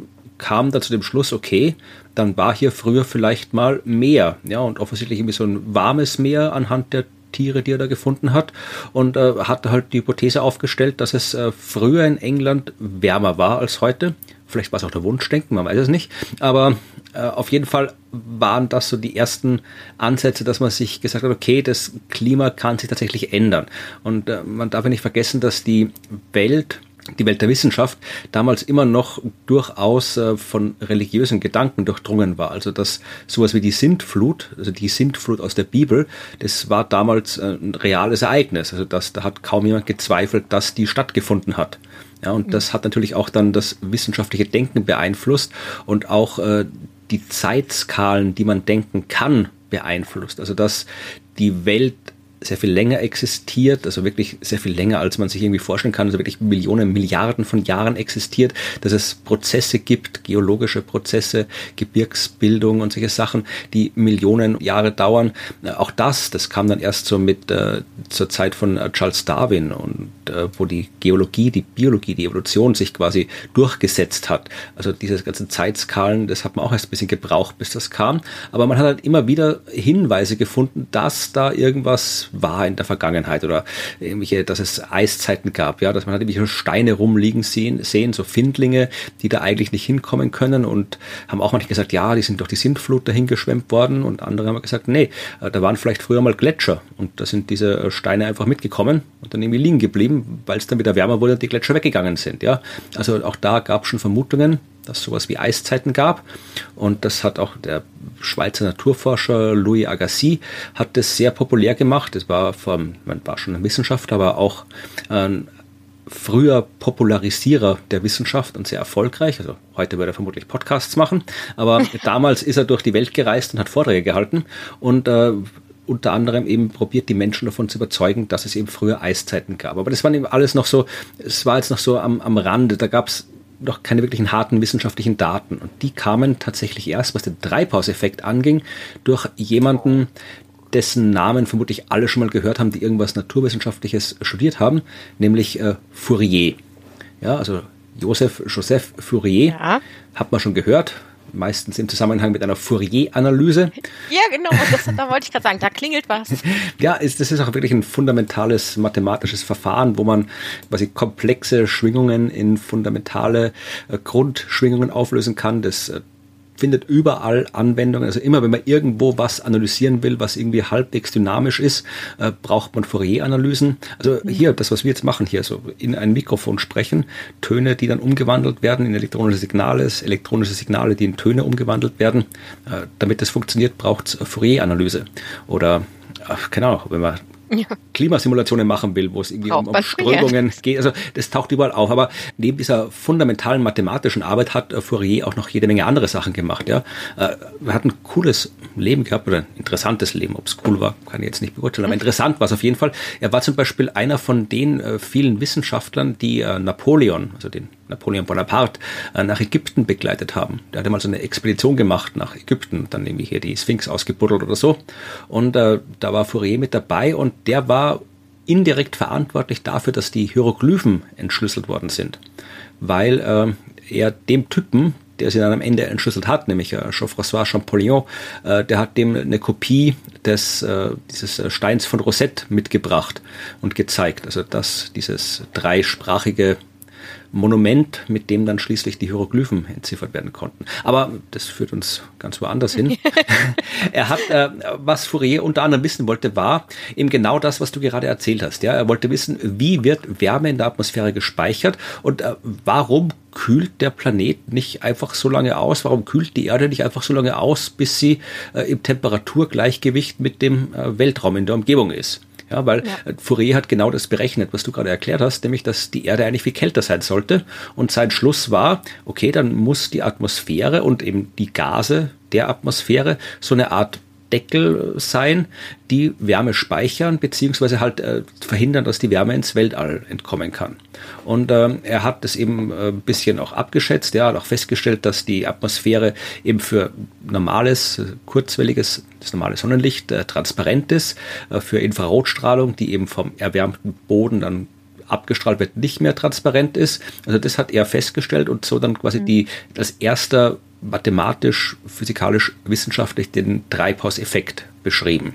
kam dann zu dem Schluss, okay, dann war hier früher vielleicht mal Meer, ja, und offensichtlich irgendwie so ein warmes Meer anhand der Tiere, die er da gefunden hat und äh, hat halt die Hypothese aufgestellt, dass es äh, früher in England wärmer war als heute. Vielleicht war es auch der Wunschdenken, man weiß es nicht. Aber äh, auf jeden Fall waren das so die ersten Ansätze, dass man sich gesagt hat, okay, das Klima kann sich tatsächlich ändern. Und äh, man darf ja nicht vergessen, dass die Welt die Welt der Wissenschaft damals immer noch durchaus äh, von religiösen Gedanken durchdrungen war. Also dass sowas wie die Sintflut, also die Sintflut aus der Bibel, das war damals äh, ein reales Ereignis. Also das, da hat kaum jemand gezweifelt, dass die stattgefunden hat. Ja, und das hat natürlich auch dann das wissenschaftliche Denken beeinflusst und auch äh, die Zeitskalen, die man denken kann, beeinflusst. Also dass die Welt sehr viel länger existiert, also wirklich sehr viel länger, als man sich irgendwie vorstellen kann, also wirklich Millionen, Milliarden von Jahren existiert, dass es Prozesse gibt, geologische Prozesse, Gebirgsbildung und solche Sachen, die Millionen Jahre dauern. Auch das, das kam dann erst so mit äh, zur Zeit von äh, Charles Darwin und äh, wo die Geologie, die Biologie, die Evolution sich quasi durchgesetzt hat. Also diese ganzen Zeitskalen, das hat man auch erst ein bisschen gebraucht, bis das kam. Aber man hat halt immer wieder Hinweise gefunden, dass da irgendwas war in der Vergangenheit oder irgendwelche, dass es Eiszeiten gab, ja, dass man hat irgendwelche Steine rumliegen sehen, sehen, so Findlinge, die da eigentlich nicht hinkommen können und haben auch manchmal gesagt, ja, die sind durch die Sintflut dahin geschwemmt worden und andere haben gesagt, nee, äh, da waren vielleicht früher mal Gletscher und da sind diese äh, Steine einfach mitgekommen und dann irgendwie liegen geblieben, weil es dann wieder wärmer wurde und die Gletscher weggegangen sind, ja. Also auch da gab es schon Vermutungen, dass sowas wie Eiszeiten gab. Und das hat auch der Schweizer Naturforscher Louis Agassiz hat das sehr populär gemacht. Das war vom, man war schon ein Wissenschaftler, aber auch ein früher Popularisierer der Wissenschaft und sehr erfolgreich. Also heute würde er vermutlich Podcasts machen, aber damals ist er durch die Welt gereist und hat Vorträge gehalten und äh, unter anderem eben probiert, die Menschen davon zu überzeugen, dass es eben früher Eiszeiten gab. Aber das waren eben alles noch so, es war jetzt noch so am, am Rande. Da gab es noch keine wirklichen harten wissenschaftlichen Daten. Und die kamen tatsächlich erst, was den Treibhauseffekt anging, durch jemanden, dessen Namen vermutlich alle schon mal gehört haben, die irgendwas Naturwissenschaftliches studiert haben, nämlich äh, Fourier. Ja, also Joseph Joseph Fourier, ja. hat man schon gehört, meistens im Zusammenhang mit einer Fourier-Analyse. Ja, genau, das, da wollte ich gerade sagen, da klingelt was. ja, ist, das ist auch wirklich ein fundamentales mathematisches Verfahren, wo man quasi komplexe Schwingungen in fundamentale äh, Grundschwingungen auflösen kann. Das äh, findet überall Anwendungen. Also immer, wenn man irgendwo was analysieren will, was irgendwie halbwegs dynamisch ist, äh, braucht man Fourier-Analysen. Also mhm. hier, das, was wir jetzt machen hier, so in ein Mikrofon sprechen, Töne, die dann umgewandelt werden in elektronische Signale, elektronische Signale, die in Töne umgewandelt werden. Äh, damit das funktioniert, braucht es Fourier-Analyse. Oder, ach, keine Ahnung, wenn man ja. Klimasimulationen machen will, wo es irgendwie um, um Strömungen geht. Also das taucht überall auf. Aber neben dieser fundamentalen mathematischen Arbeit hat äh, Fourier auch noch jede Menge andere Sachen gemacht. Ja, äh, er hat ein cooles Leben gehabt oder ein interessantes Leben. Ob es cool war, kann ich jetzt nicht beurteilen. Aber mhm. interessant war es auf jeden Fall. Er war zum Beispiel einer von den äh, vielen Wissenschaftlern, die äh, Napoleon, also den Napoleon Bonaparte, äh, nach Ägypten begleitet haben. Der hatte mal so eine Expedition gemacht nach Ägypten, dann irgendwie hier die Sphinx ausgebuddelt oder so. Und äh, da war Fourier mit dabei und der war indirekt verantwortlich dafür, dass die Hieroglyphen entschlüsselt worden sind. Weil äh, er dem Typen, der sie dann am Ende entschlüsselt hat, nämlich äh, Jean-François Champollion, äh, der hat dem eine Kopie des, äh, dieses äh, Steins von Rosette mitgebracht und gezeigt. Also dass dieses dreisprachige Monument, mit dem dann schließlich die Hieroglyphen entziffert werden konnten. Aber das führt uns ganz woanders hin. er hat, äh, was Fourier unter anderem wissen wollte, war eben genau das, was du gerade erzählt hast. Ja, er wollte wissen, wie wird Wärme in der Atmosphäre gespeichert und äh, warum kühlt der Planet nicht einfach so lange aus? Warum kühlt die Erde nicht einfach so lange aus, bis sie äh, im Temperaturgleichgewicht mit dem äh, Weltraum in der Umgebung ist? Ja, weil ja. Fourier hat genau das berechnet, was du gerade erklärt hast, nämlich, dass die Erde eigentlich viel kälter sein sollte. Und sein Schluss war, okay, dann muss die Atmosphäre und eben die Gase der Atmosphäre so eine Art Deckel sein, die Wärme speichern, beziehungsweise halt äh, verhindern, dass die Wärme ins Weltall entkommen kann. Und ähm, er hat das eben äh, ein bisschen auch abgeschätzt, er hat auch festgestellt, dass die Atmosphäre eben für normales, kurzwelliges, das normale Sonnenlicht äh, transparent ist, äh, für Infrarotstrahlung, die eben vom erwärmten Boden dann abgestrahlt wird, nicht mehr transparent ist. Also das hat er festgestellt und so dann quasi mhm. die als erster mathematisch, physikalisch, wissenschaftlich den Treibhauseffekt beschrieben.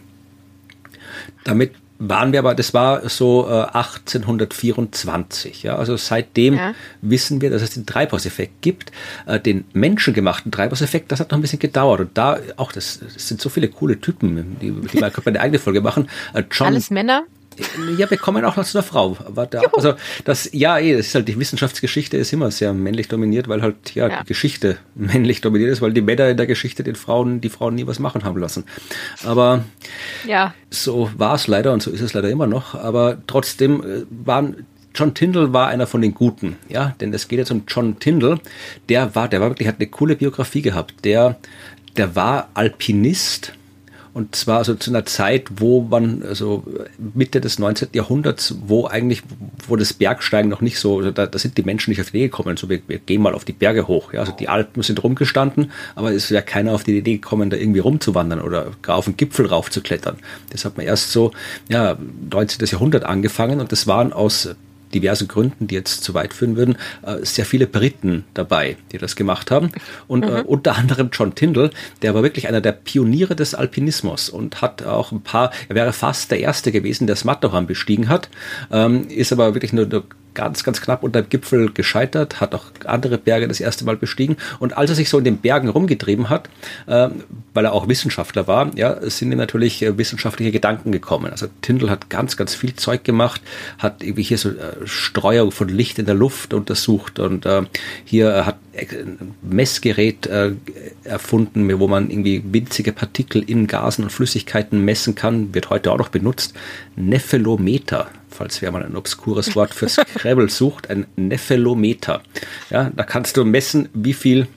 Damit waren wir aber, das war so äh, 1824. Ja, also seitdem ja. wissen wir, dass es den Treibhauseffekt gibt. Äh, den menschengemachten Treibhauseffekt, das hat noch ein bisschen gedauert. Und da auch, das, das sind so viele coole Typen, die, die mal eine eigene Folge machen. Äh, John, Alles Männer? Ja, wir kommen auch noch zu einer Frau. Da, also das, ja, eh, das ist halt die Wissenschaftsgeschichte ist immer sehr männlich dominiert, weil halt ja, ja, die Geschichte männlich dominiert ist, weil die Männer in der Geschichte den Frauen, die Frauen nie was machen haben lassen. Aber ja. so war es leider und so ist es leider immer noch. Aber trotzdem äh, waren John Tyndall war einer von den Guten, ja, denn es geht jetzt um John Tyndall. Der war, der war wirklich, hat eine coole Biografie gehabt. Der, der war Alpinist und zwar also zu einer Zeit, wo man, also Mitte des 19. Jahrhunderts, wo eigentlich, wo das Bergsteigen noch nicht so, also da, da sind die Menschen nicht auf die Idee gekommen, so wir, wir gehen mal auf die Berge hoch. Ja, also die Alpen sind rumgestanden, aber es wäre keiner auf die Idee gekommen, da irgendwie rumzuwandern oder gar auf den Gipfel raufzuklettern. Das hat man erst so, ja, 19. Jahrhundert angefangen und das waren aus diversen Gründen, die jetzt zu weit führen würden, äh, sehr viele Briten dabei, die das gemacht haben. Und äh, mhm. äh, unter anderem John Tyndall, der war wirklich einer der Pioniere des Alpinismus und hat auch ein paar, er wäre fast der Erste gewesen, der das Matterhorn bestiegen hat, ähm, ist aber wirklich nur, nur ganz, ganz knapp unter dem Gipfel gescheitert, hat auch andere Berge das erste Mal bestiegen. Und als er sich so in den Bergen rumgetrieben hat, äh, weil er auch Wissenschaftler war, ja, sind ihm natürlich äh, wissenschaftliche Gedanken gekommen. Also Tyndall hat ganz, ganz viel Zeug gemacht, hat irgendwie hier so äh, Streuung von Licht in der Luft untersucht und äh, hier hat ein Messgerät äh, erfunden, wo man irgendwie winzige Partikel in Gasen und Flüssigkeiten messen kann, wird heute auch noch benutzt. Nephelometer falls wer mal ein obskures Wort für Scrabble sucht, ein Nephelometer. Ja, da kannst du messen, wie viel,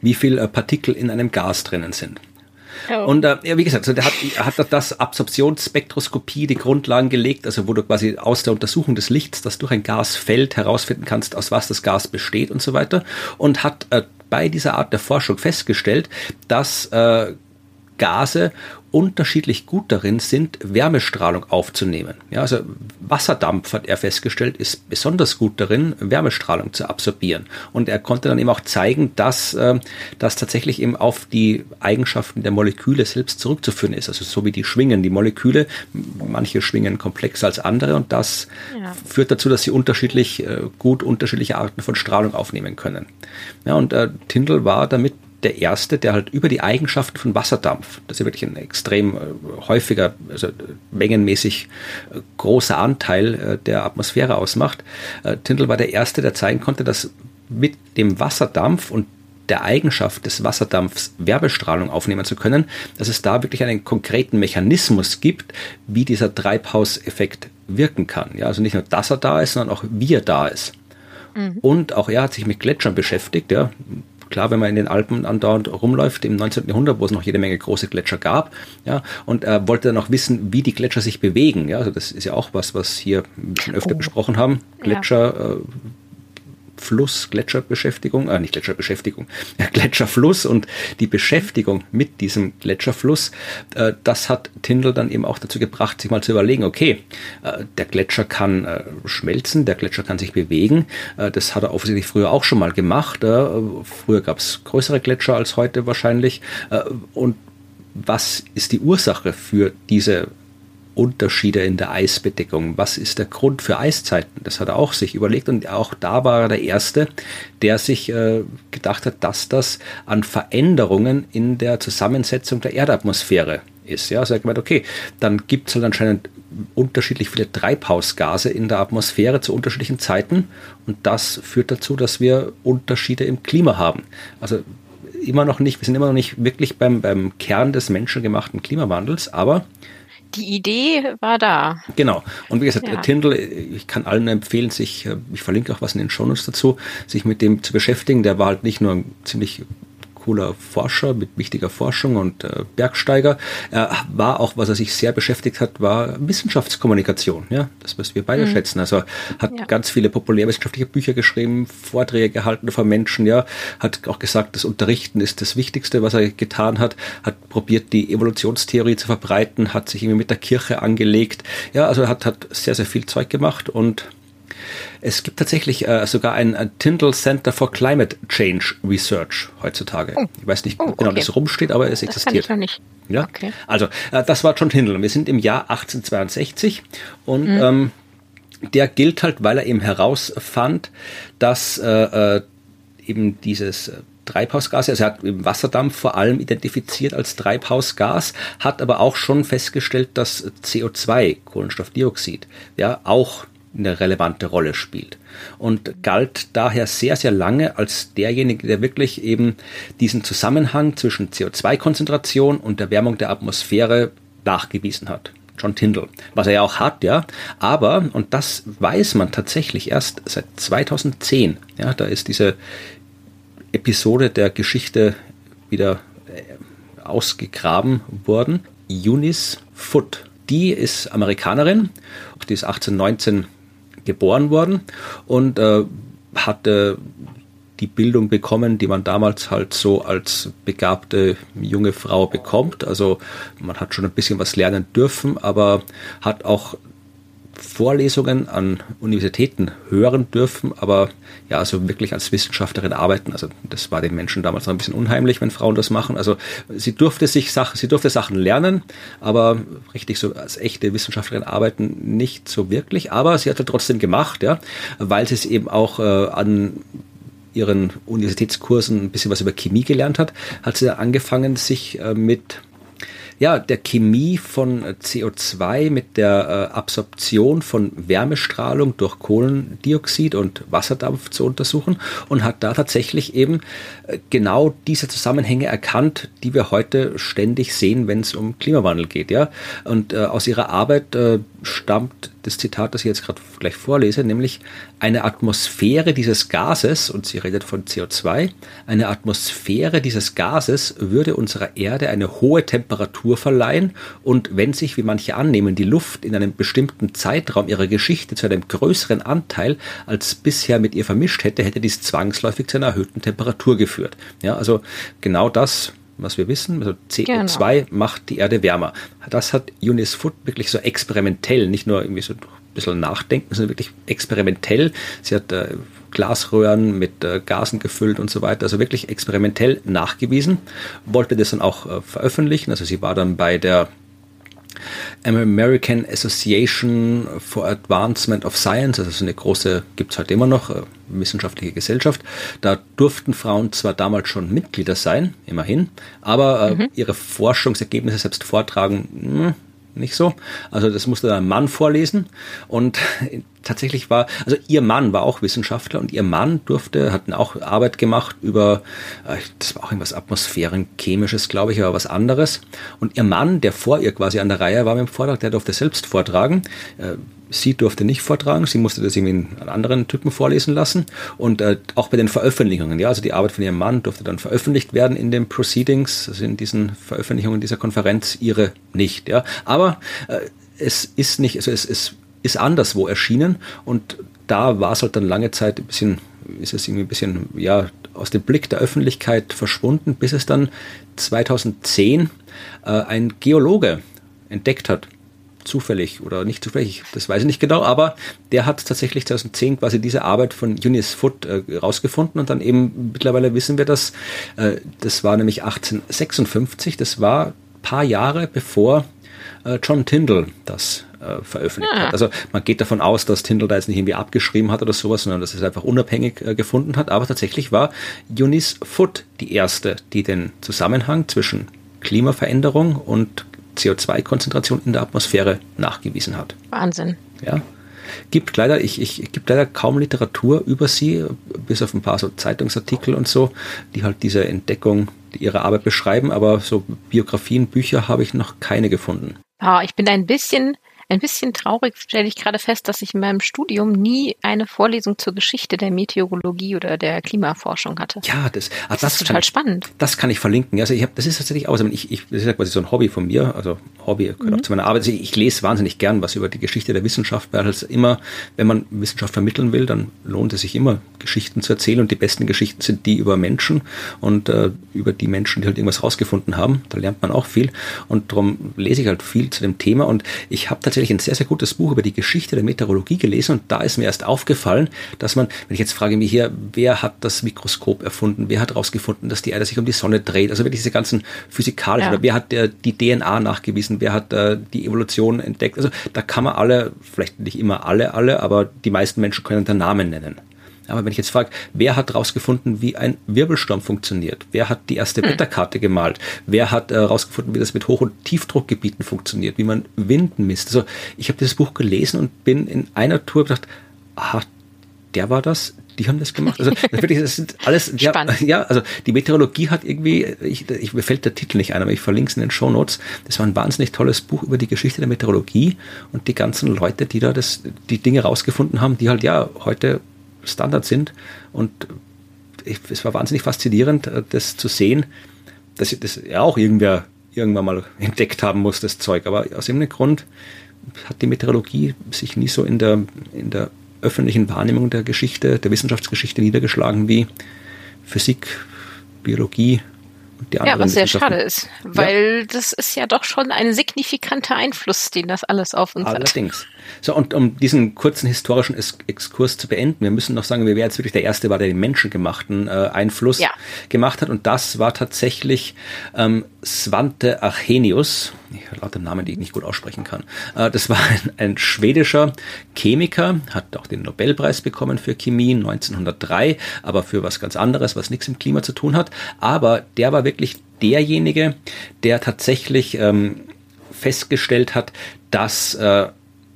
wie viel äh, Partikel in einem Gas drinnen sind. Oh. Und äh, ja, wie gesagt, also der hat, hat das Absorptionsspektroskopie die Grundlagen gelegt, also wo du quasi aus der Untersuchung des Lichts, das durch ein Gas fällt, herausfinden kannst, aus was das Gas besteht und so weiter. Und hat äh, bei dieser Art der Forschung festgestellt, dass äh, Gase unterschiedlich gut darin sind, Wärmestrahlung aufzunehmen. Ja, also Wasserdampf, hat er festgestellt, ist besonders gut darin, Wärmestrahlung zu absorbieren. Und er konnte dann eben auch zeigen, dass äh, das tatsächlich eben auf die Eigenschaften der Moleküle selbst zurückzuführen ist. Also so wie die schwingen, die Moleküle, manche schwingen komplexer als andere und das ja. führt dazu, dass sie unterschiedlich äh, gut unterschiedliche Arten von Strahlung aufnehmen können. Ja, und äh, Tyndall war damit der erste, der halt über die Eigenschaften von Wasserdampf, das ist ja wirklich ein extrem äh, häufiger, also äh, mengenmäßig äh, großer Anteil der Atmosphäre ausmacht. Tyndall war der erste, der zeigen konnte, dass mit dem Wasserdampf und der Eigenschaft des Wasserdampfs Wärmestrahlung aufnehmen zu können, dass es da wirklich einen konkreten Mechanismus gibt, wie dieser Treibhauseffekt wirken kann. Ja, also nicht nur, dass er da ist, sondern auch wie er da ist. Mhm. Und auch er hat sich mit Gletschern beschäftigt. Ja. Klar, wenn man in den Alpen andauernd rumläuft, im 19. Jahrhundert, wo es noch jede Menge große Gletscher gab, ja, und er wollte dann auch wissen, wie die Gletscher sich bewegen. Ja, also das ist ja auch was, was hier ein bisschen öfter oh. besprochen haben. Gletscher ja. äh, Fluss, Gletscherbeschäftigung, äh, nicht Gletscherbeschäftigung, ja, Gletscherfluss und die Beschäftigung mit diesem Gletscherfluss, äh, das hat Tyndall dann eben auch dazu gebracht, sich mal zu überlegen, okay, äh, der Gletscher kann äh, schmelzen, der Gletscher kann sich bewegen, äh, das hat er offensichtlich früher auch schon mal gemacht. Äh, früher gab es größere Gletscher als heute wahrscheinlich. Äh, und was ist die Ursache für diese Unterschiede in der Eisbedeckung. Was ist der Grund für Eiszeiten? Das hat er auch sich überlegt und auch da war er der Erste, der sich äh, gedacht hat, dass das an Veränderungen in der Zusammensetzung der Erdatmosphäre ist. Ja, also er hat gemeint, okay, dann gibt es halt anscheinend unterschiedlich viele Treibhausgase in der Atmosphäre zu unterschiedlichen Zeiten und das führt dazu, dass wir Unterschiede im Klima haben. Also immer noch nicht, wir sind immer noch nicht wirklich beim, beim Kern des menschengemachten Klimawandels, aber die Idee war da. Genau. Und wie gesagt, ja. Tindall, ich kann allen empfehlen, sich, äh, ich verlinke auch was in den Shownotes dazu, sich mit dem zu beschäftigen. Der war halt nicht nur ein ziemlich cooler Forscher mit wichtiger Forschung und äh, Bergsteiger. Er war auch, was er sich sehr beschäftigt hat, war Wissenschaftskommunikation. Ja, das, was wir beide mhm. schätzen. Also hat ja. ganz viele populärwissenschaftliche Bücher geschrieben, Vorträge gehalten von Menschen. Ja, hat auch gesagt, das Unterrichten ist das Wichtigste, was er getan hat. Hat probiert, die Evolutionstheorie zu verbreiten, hat sich irgendwie mit der Kirche angelegt. Ja, also hat hat sehr sehr viel Zeug gemacht und es gibt tatsächlich äh, sogar ein, ein Tyndall Center for Climate Change Research heutzutage. Oh. Ich weiß nicht oh, genau, okay. das rumsteht, aber es existiert. Das kann ich noch nicht. Ja? Okay. Also, äh, das war John Tyndall. Wir sind im Jahr 1862 und mhm. ähm, der gilt halt, weil er eben herausfand, dass äh, äh eben dieses äh, Treibhausgas, also er hat Wasserdampf vor allem identifiziert als Treibhausgas, hat aber auch schon festgestellt, dass CO2, Kohlenstoffdioxid, ja, auch eine relevante Rolle spielt. Und galt daher sehr, sehr lange als derjenige, der wirklich eben diesen Zusammenhang zwischen CO2-Konzentration und der Wärmung der Atmosphäre nachgewiesen hat. John Tyndall, was er ja auch hat, ja. Aber, und das weiß man tatsächlich erst seit 2010, ja, da ist diese Episode der Geschichte wieder äh, ausgegraben worden. Eunice Foote, die ist Amerikanerin, die ist 1819 geboren worden und äh, hatte die Bildung bekommen, die man damals halt so als begabte junge Frau bekommt. Also man hat schon ein bisschen was lernen dürfen, aber hat auch Vorlesungen an Universitäten hören dürfen, aber ja, also wirklich als Wissenschaftlerin arbeiten. Also das war den Menschen damals noch ein bisschen unheimlich, wenn Frauen das machen. Also sie durfte sich Sachen, sie durfte Sachen lernen, aber richtig so als echte Wissenschaftlerin arbeiten nicht so wirklich. Aber sie hat es trotzdem gemacht, ja, weil sie es eben auch äh, an ihren Universitätskursen ein bisschen was über Chemie gelernt hat, hat sie angefangen, sich äh, mit ja, der Chemie von CO2 mit der äh, Absorption von Wärmestrahlung durch Kohlendioxid und Wasserdampf zu untersuchen und hat da tatsächlich eben äh, genau diese Zusammenhänge erkannt, die wir heute ständig sehen, wenn es um Klimawandel geht. Ja? Und äh, aus ihrer Arbeit äh, stammt das Zitat, das ich jetzt gerade gleich vorlese, nämlich eine Atmosphäre dieses Gases, und sie redet von CO2, eine Atmosphäre dieses Gases würde unserer Erde eine hohe Temperatur verleihen und wenn sich, wie manche annehmen, die Luft in einem bestimmten Zeitraum ihrer Geschichte zu einem größeren Anteil als bisher mit ihr vermischt hätte, hätte dies zwangsläufig zu einer erhöhten Temperatur geführt. Ja, also genau das was wir wissen. Also CO2 genau. macht die Erde wärmer. Das hat Eunice Foot wirklich so experimentell, nicht nur irgendwie so ein bisschen nachdenken, sondern wirklich experimentell. Sie hat äh, Glasröhren mit äh, Gasen gefüllt und so weiter, also wirklich experimentell nachgewiesen, wollte das dann auch äh, veröffentlichen. Also sie war dann bei der American Association for Advancement of Science, also so eine große, gibt es heute immer noch, äh, wissenschaftliche Gesellschaft. Da durften Frauen zwar damals schon Mitglieder sein, immerhin, aber äh, mhm. ihre Forschungsergebnisse selbst vortragen, mh, hm, nicht so. Also das musste dann ein Mann vorlesen und tatsächlich war, also ihr Mann war auch Wissenschaftler und ihr Mann durfte, hatten auch Arbeit gemacht über, äh, das war auch irgendwas Atmosphärenchemisches, glaube ich, aber was anderes. Und ihr Mann, der vor ihr quasi an der Reihe war mit dem Vortrag, der durfte selbst vortragen. Äh, sie durfte nicht vortragen, sie musste das irgendwie einen anderen Typen vorlesen lassen. Und äh, auch bei den Veröffentlichungen, ja, also die Arbeit von ihrem Mann durfte dann veröffentlicht werden in den Proceedings, also in diesen Veröffentlichungen dieser Konferenz, ihre nicht, ja. Aber es ist nicht, also es, es ist anderswo erschienen und da war es halt dann lange Zeit ein bisschen, ist es irgendwie ein bisschen, ja, aus dem Blick der Öffentlichkeit verschwunden, bis es dann 2010 äh, ein Geologe entdeckt hat, zufällig oder nicht zufällig, das weiß ich nicht genau, aber der hat tatsächlich 2010 quasi diese Arbeit von Eunice Foot äh, rausgefunden und dann eben mittlerweile wissen wir das, äh, das war nämlich 1856, das war paar Jahre bevor äh, John Tyndall das äh, veröffentlicht ah. hat. Also man geht davon aus, dass Tyndall da jetzt nicht irgendwie abgeschrieben hat oder sowas, sondern dass es einfach unabhängig äh, gefunden hat. Aber tatsächlich war Eunice Foot die erste, die den Zusammenhang zwischen Klimaveränderung und CO2-Konzentration in der Atmosphäre nachgewiesen hat. Wahnsinn. Ja. Gibt leider, ich, ich gibt leider kaum Literatur über sie, bis auf ein paar so Zeitungsartikel und so, die halt diese Entdeckung ihrer Arbeit beschreiben, aber so Biografien, Bücher habe ich noch keine gefunden. Oh, ich bin ein bisschen Ein bisschen traurig stelle ich gerade fest, dass ich in meinem Studium nie eine Vorlesung zur Geschichte der Meteorologie oder der Klimaforschung hatte. Ja, das, ah, das, das ist total ich, spannend. Das kann ich verlinken. Also ich habe, das ist tatsächlich aus. Ich, ich, das ist ja quasi so ein Hobby von mir. Also Hobby gehört mhm. auch zu meiner Arbeit. Also ich, ich, lese wahnsinnig gern was über die Geschichte der Wissenschaft, weil es immer, wenn man Wissenschaft vermitteln will, dann lohnt es sich immer, Geschichten zu erzählen. Und die besten Geschichten sind die über Menschen und äh, über die Menschen, die halt irgendwas rausgefunden haben. Da lernt man auch viel. Und darum lese ich halt viel zu dem Thema. Und ich habe tatsächlich ein sehr, sehr gutes Buch über die Geschichte der Meteorologie gelesen. Und da ist mir erst aufgefallen, dass man, wenn ich jetzt frage mich hier, wer hat das Mikroskop erfunden? Wer hat herausgefunden, dass die Erde sich um die Sonne dreht? Also wirklich diese ganzen physikalischen, ja. wer hat der, die DNA nachgewiesen? Wer hat äh, die Evolution entdeckt? Also da kann man alle, vielleicht nicht immer alle, alle, aber die meisten Menschen können den Namen nennen. Aber wenn ich jetzt frage, wer hat herausgefunden, wie ein Wirbelsturm funktioniert? Wer hat die erste hm. Wetterkarte gemalt? Wer hat herausgefunden, äh, wie das mit Hoch- und Tiefdruckgebieten funktioniert? Wie man Winden misst? Also ich habe dieses Buch gelesen und bin in einer Tour gedacht, aha, der war das, die haben das gemacht. Also wirklich, das sind alles, ja, ja, also die Meteorologie hat irgendwie, ich, ich, mir fällt der Titel nicht ein, aber ich verlinke es in den Show Notes. Das war ein wahnsinnig tolles Buch über die Geschichte der Meteorologie und die ganzen Leute, die da das, die Dinge rausgefunden haben, die halt ja heute Standard sind. Und ich, es war wahnsinnig faszinierend, äh, das zu sehen, dass das ja auch irgendwer irgendwann mal entdeckt haben muss, das Zeug. Aber aus irgendeinem Grund hat die Meteorologie sich nie so in der, in der öffentlichen Wahrnehmung der Geschichte, der Wissenschaftsgeschichte niedergeschlagen wie Physik, Biologie und die anderen. Ja, was sehr schade ist, weil ja. das ist ja doch schon ein signifikanter Einfluss, den das alles auf uns Allerdings. hat. Allerdings. So, und um diesen kurzen historischen Exkurs zu beenden, wir müssen noch sagen, wer jetzt wirklich der Erste war, der den menschengemachten äh, Einfluss ja. gemacht hat. Und das war tatsächlich ähm, Svante Arrhenius. Ich lauter Namen, die ich nicht gut aussprechen kann. Äh, das war ein, ein, schwedischer Chemiker, hat auch den Nobelpreis bekommen für Chemie 1903, aber für was ganz anderes, was nichts im Klima zu tun hat. Aber der war wirklich derjenige, der tatsächlich ähm, festgestellt hat, dass äh,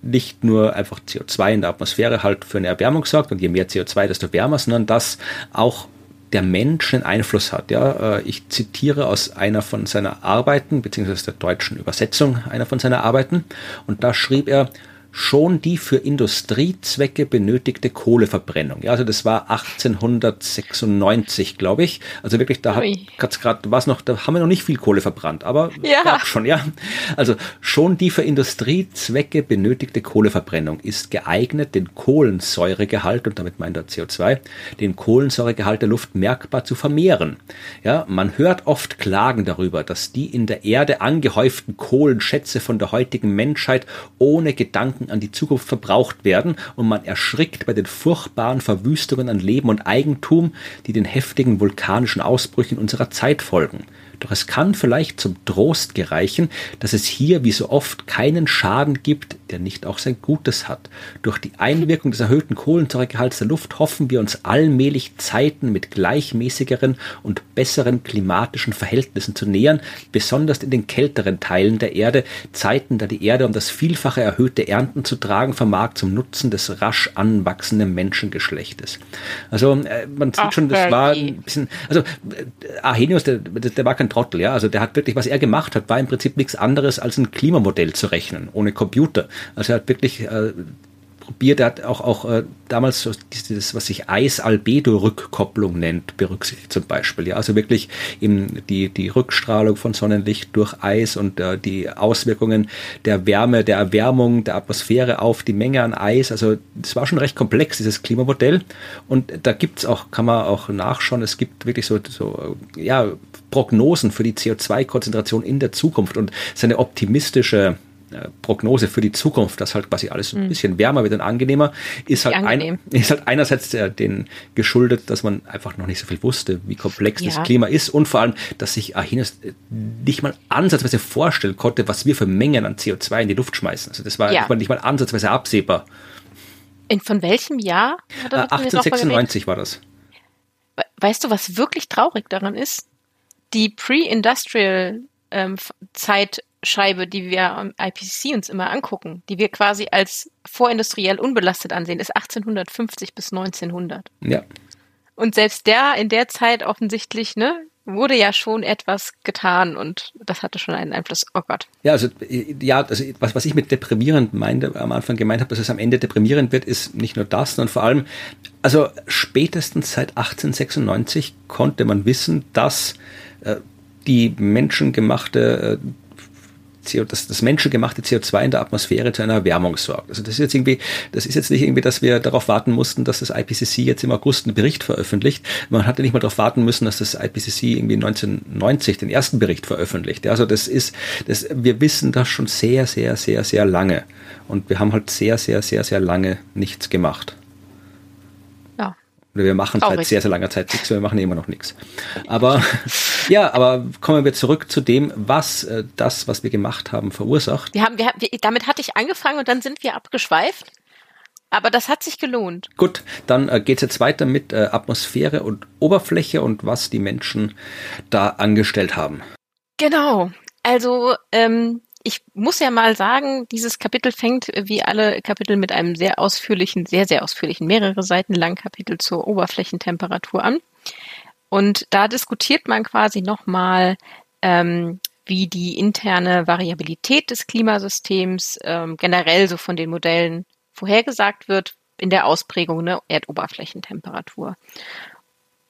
nicht nur einfach CO2 in der Atmosphäre halt für eine Erwärmung sorgt und je mehr CO2, desto wärmer, sondern dass auch der Mensch einen Einfluss hat. Ja, äh, ich zitiere aus einer von seiner Arbeiten, beziehungsweise der deutschen Übersetzung einer von seiner Arbeiten. Und da schrieb er, schon die für Industriezwecke benötigte Kohleverbrennung. Ja, also das war 1896, glaube ich. Also wirklich, da hat gerade was noch, da haben wir noch nicht viel Kohle verbrannt, aber ja. gab schon, ja. Also schon die für Industriezwecke benötigte Kohleverbrennung ist geeignet, den Kohlensäuregehalt, und damit meint er CO2, den Kohlensäuregehalt der Luft merkbar zu vermehren. Ja, man hört oft Klagen darüber, dass die in der Erde angehäuften Kohlenschätze von der heutigen Menschheit ohne Gedanken Gedanken an die Zukunft verbraucht werden und man erschrickt bei den furchtbaren Verwüstungen an Leben und Eigentum, die den heftigen vulkanischen Ausbrüchen unserer Zeit folgen. Doch es kann vielleicht zum Trost gereichen, dass es hier wie so oft keinen Schaden gibt, der nicht auch sein Gutes hat. Durch die Einwirkung des erhöhten Kohlensäuregehalts der Luft hoffen wir uns allmählich Zeiten mit gleichmäßigeren und besseren klimatischen Verhältnissen zu nähern, besonders in den kälteren Teilen der Erde, Zeiten, da die Erde um das Vielfache erhöhte Ernten zu tragen vermag zum Nutzen des rasch anwachsenden Menschengeschlechtes. Also äh, man sieht Ach, schon, das war ein bisschen, also äh, Arrhenius, der, der war kein Trottel, ja. Also der hat wirklich, was er gemacht hat, war im Prinzip nichts anderes als ein Klimamodell zu rechnen, ohne Computer. Also er hat wirklich äh, probiert, er hat auch, auch äh, damals dieses, was sich Eis-Albedo-Rückkopplung nennt, berücksichtigt zum Beispiel. Ja, also wirklich eben die, die Rückstrahlung von Sonnenlicht durch Eis und äh, die Auswirkungen der Wärme, der Erwärmung der Atmosphäre auf die Menge an Eis. Also das war schon recht komplex, dieses Klimamodell. Und da gibt's auch, kann man auch nachschauen, es gibt wirklich so, so ja, Prognosen für die CO2-Konzentration in der Zukunft und seine optimistische Prognose für die Zukunft, dass halt quasi alles ein hm. bisschen wärmer wird und angenehmer, ist halt, ein, ist halt einerseits äh, den geschuldet, dass man einfach noch nicht so viel wusste, wie komplex ja. das Klima ist und vor allem, dass sich Ahinas äh, nicht mal ansatzweise vorstellen konnte, was wir für Mengen an CO2 in die Luft schmeißen. Also das war ja. nicht mal ansatzweise absehbar. In von welchem Jahr? Äh, 1896 war das. Weißt du, was wirklich traurig daran ist? Die Pre-Industrial ähm, Zeit Scheibe, die wir am IPCC uns immer angucken, die wir quasi als vorindustriell unbelastet ansehen, ist 1850 bis 1900. Ja. Und selbst der in der Zeit offensichtlich, ne, wurde ja schon etwas getan und das hatte schon einen Einfluss. Oh Gott. Ja, also ja, also was, was ich mit deprimierend meinte, am Anfang gemeint habe, dass es am Ende deprimierend wird, ist nicht nur das, sondern vor allem, also spätestens seit 1896 konnte man wissen, dass äh, die menschengemachte äh, CO, das, das menschengemachte CO2 in der Atmosphäre zu einer Erwärmung sorgt. Also das ist jetzt irgendwie, das ist jetzt nicht irgendwie, dass wir darauf warten mussten, dass das IPCC jetzt im August einen Bericht veröffentlicht. Man hatte nicht mal darauf warten müssen, dass das IPCC irgendwie 1990 den ersten Bericht veröffentlicht. Also das ist, das, wir wissen das schon sehr, sehr, sehr, sehr lange. Und wir haben halt sehr, sehr, sehr, sehr lange nichts gemacht. Oder wir machen Traurig. seit sehr, sehr langer Zeit nichts, wir machen immer noch nichts. Aber ja, aber kommen wir zurück zu dem, was äh, das, was wir gemacht haben, verursacht. Wir haben, wir, wir, damit hatte ich angefangen und dann sind wir abgeschweift. Aber das hat sich gelohnt. Gut, dann äh, geht es jetzt weiter mit äh, Atmosphäre und Oberfläche und was die Menschen da angestellt haben. Genau. Also ähm, ich muss ja mal sagen, dieses Kapitel fängt wie alle Kapitel mit einem sehr ausführlichen, sehr, sehr ausführlichen, mehrere Seiten lang Kapitel zur Oberflächentemperatur an. Und da diskutiert man quasi nochmal, ähm, wie die interne Variabilität des Klimasystems ähm, generell so von den Modellen vorhergesagt wird in der Ausprägung ne, Erdoberflächentemperatur.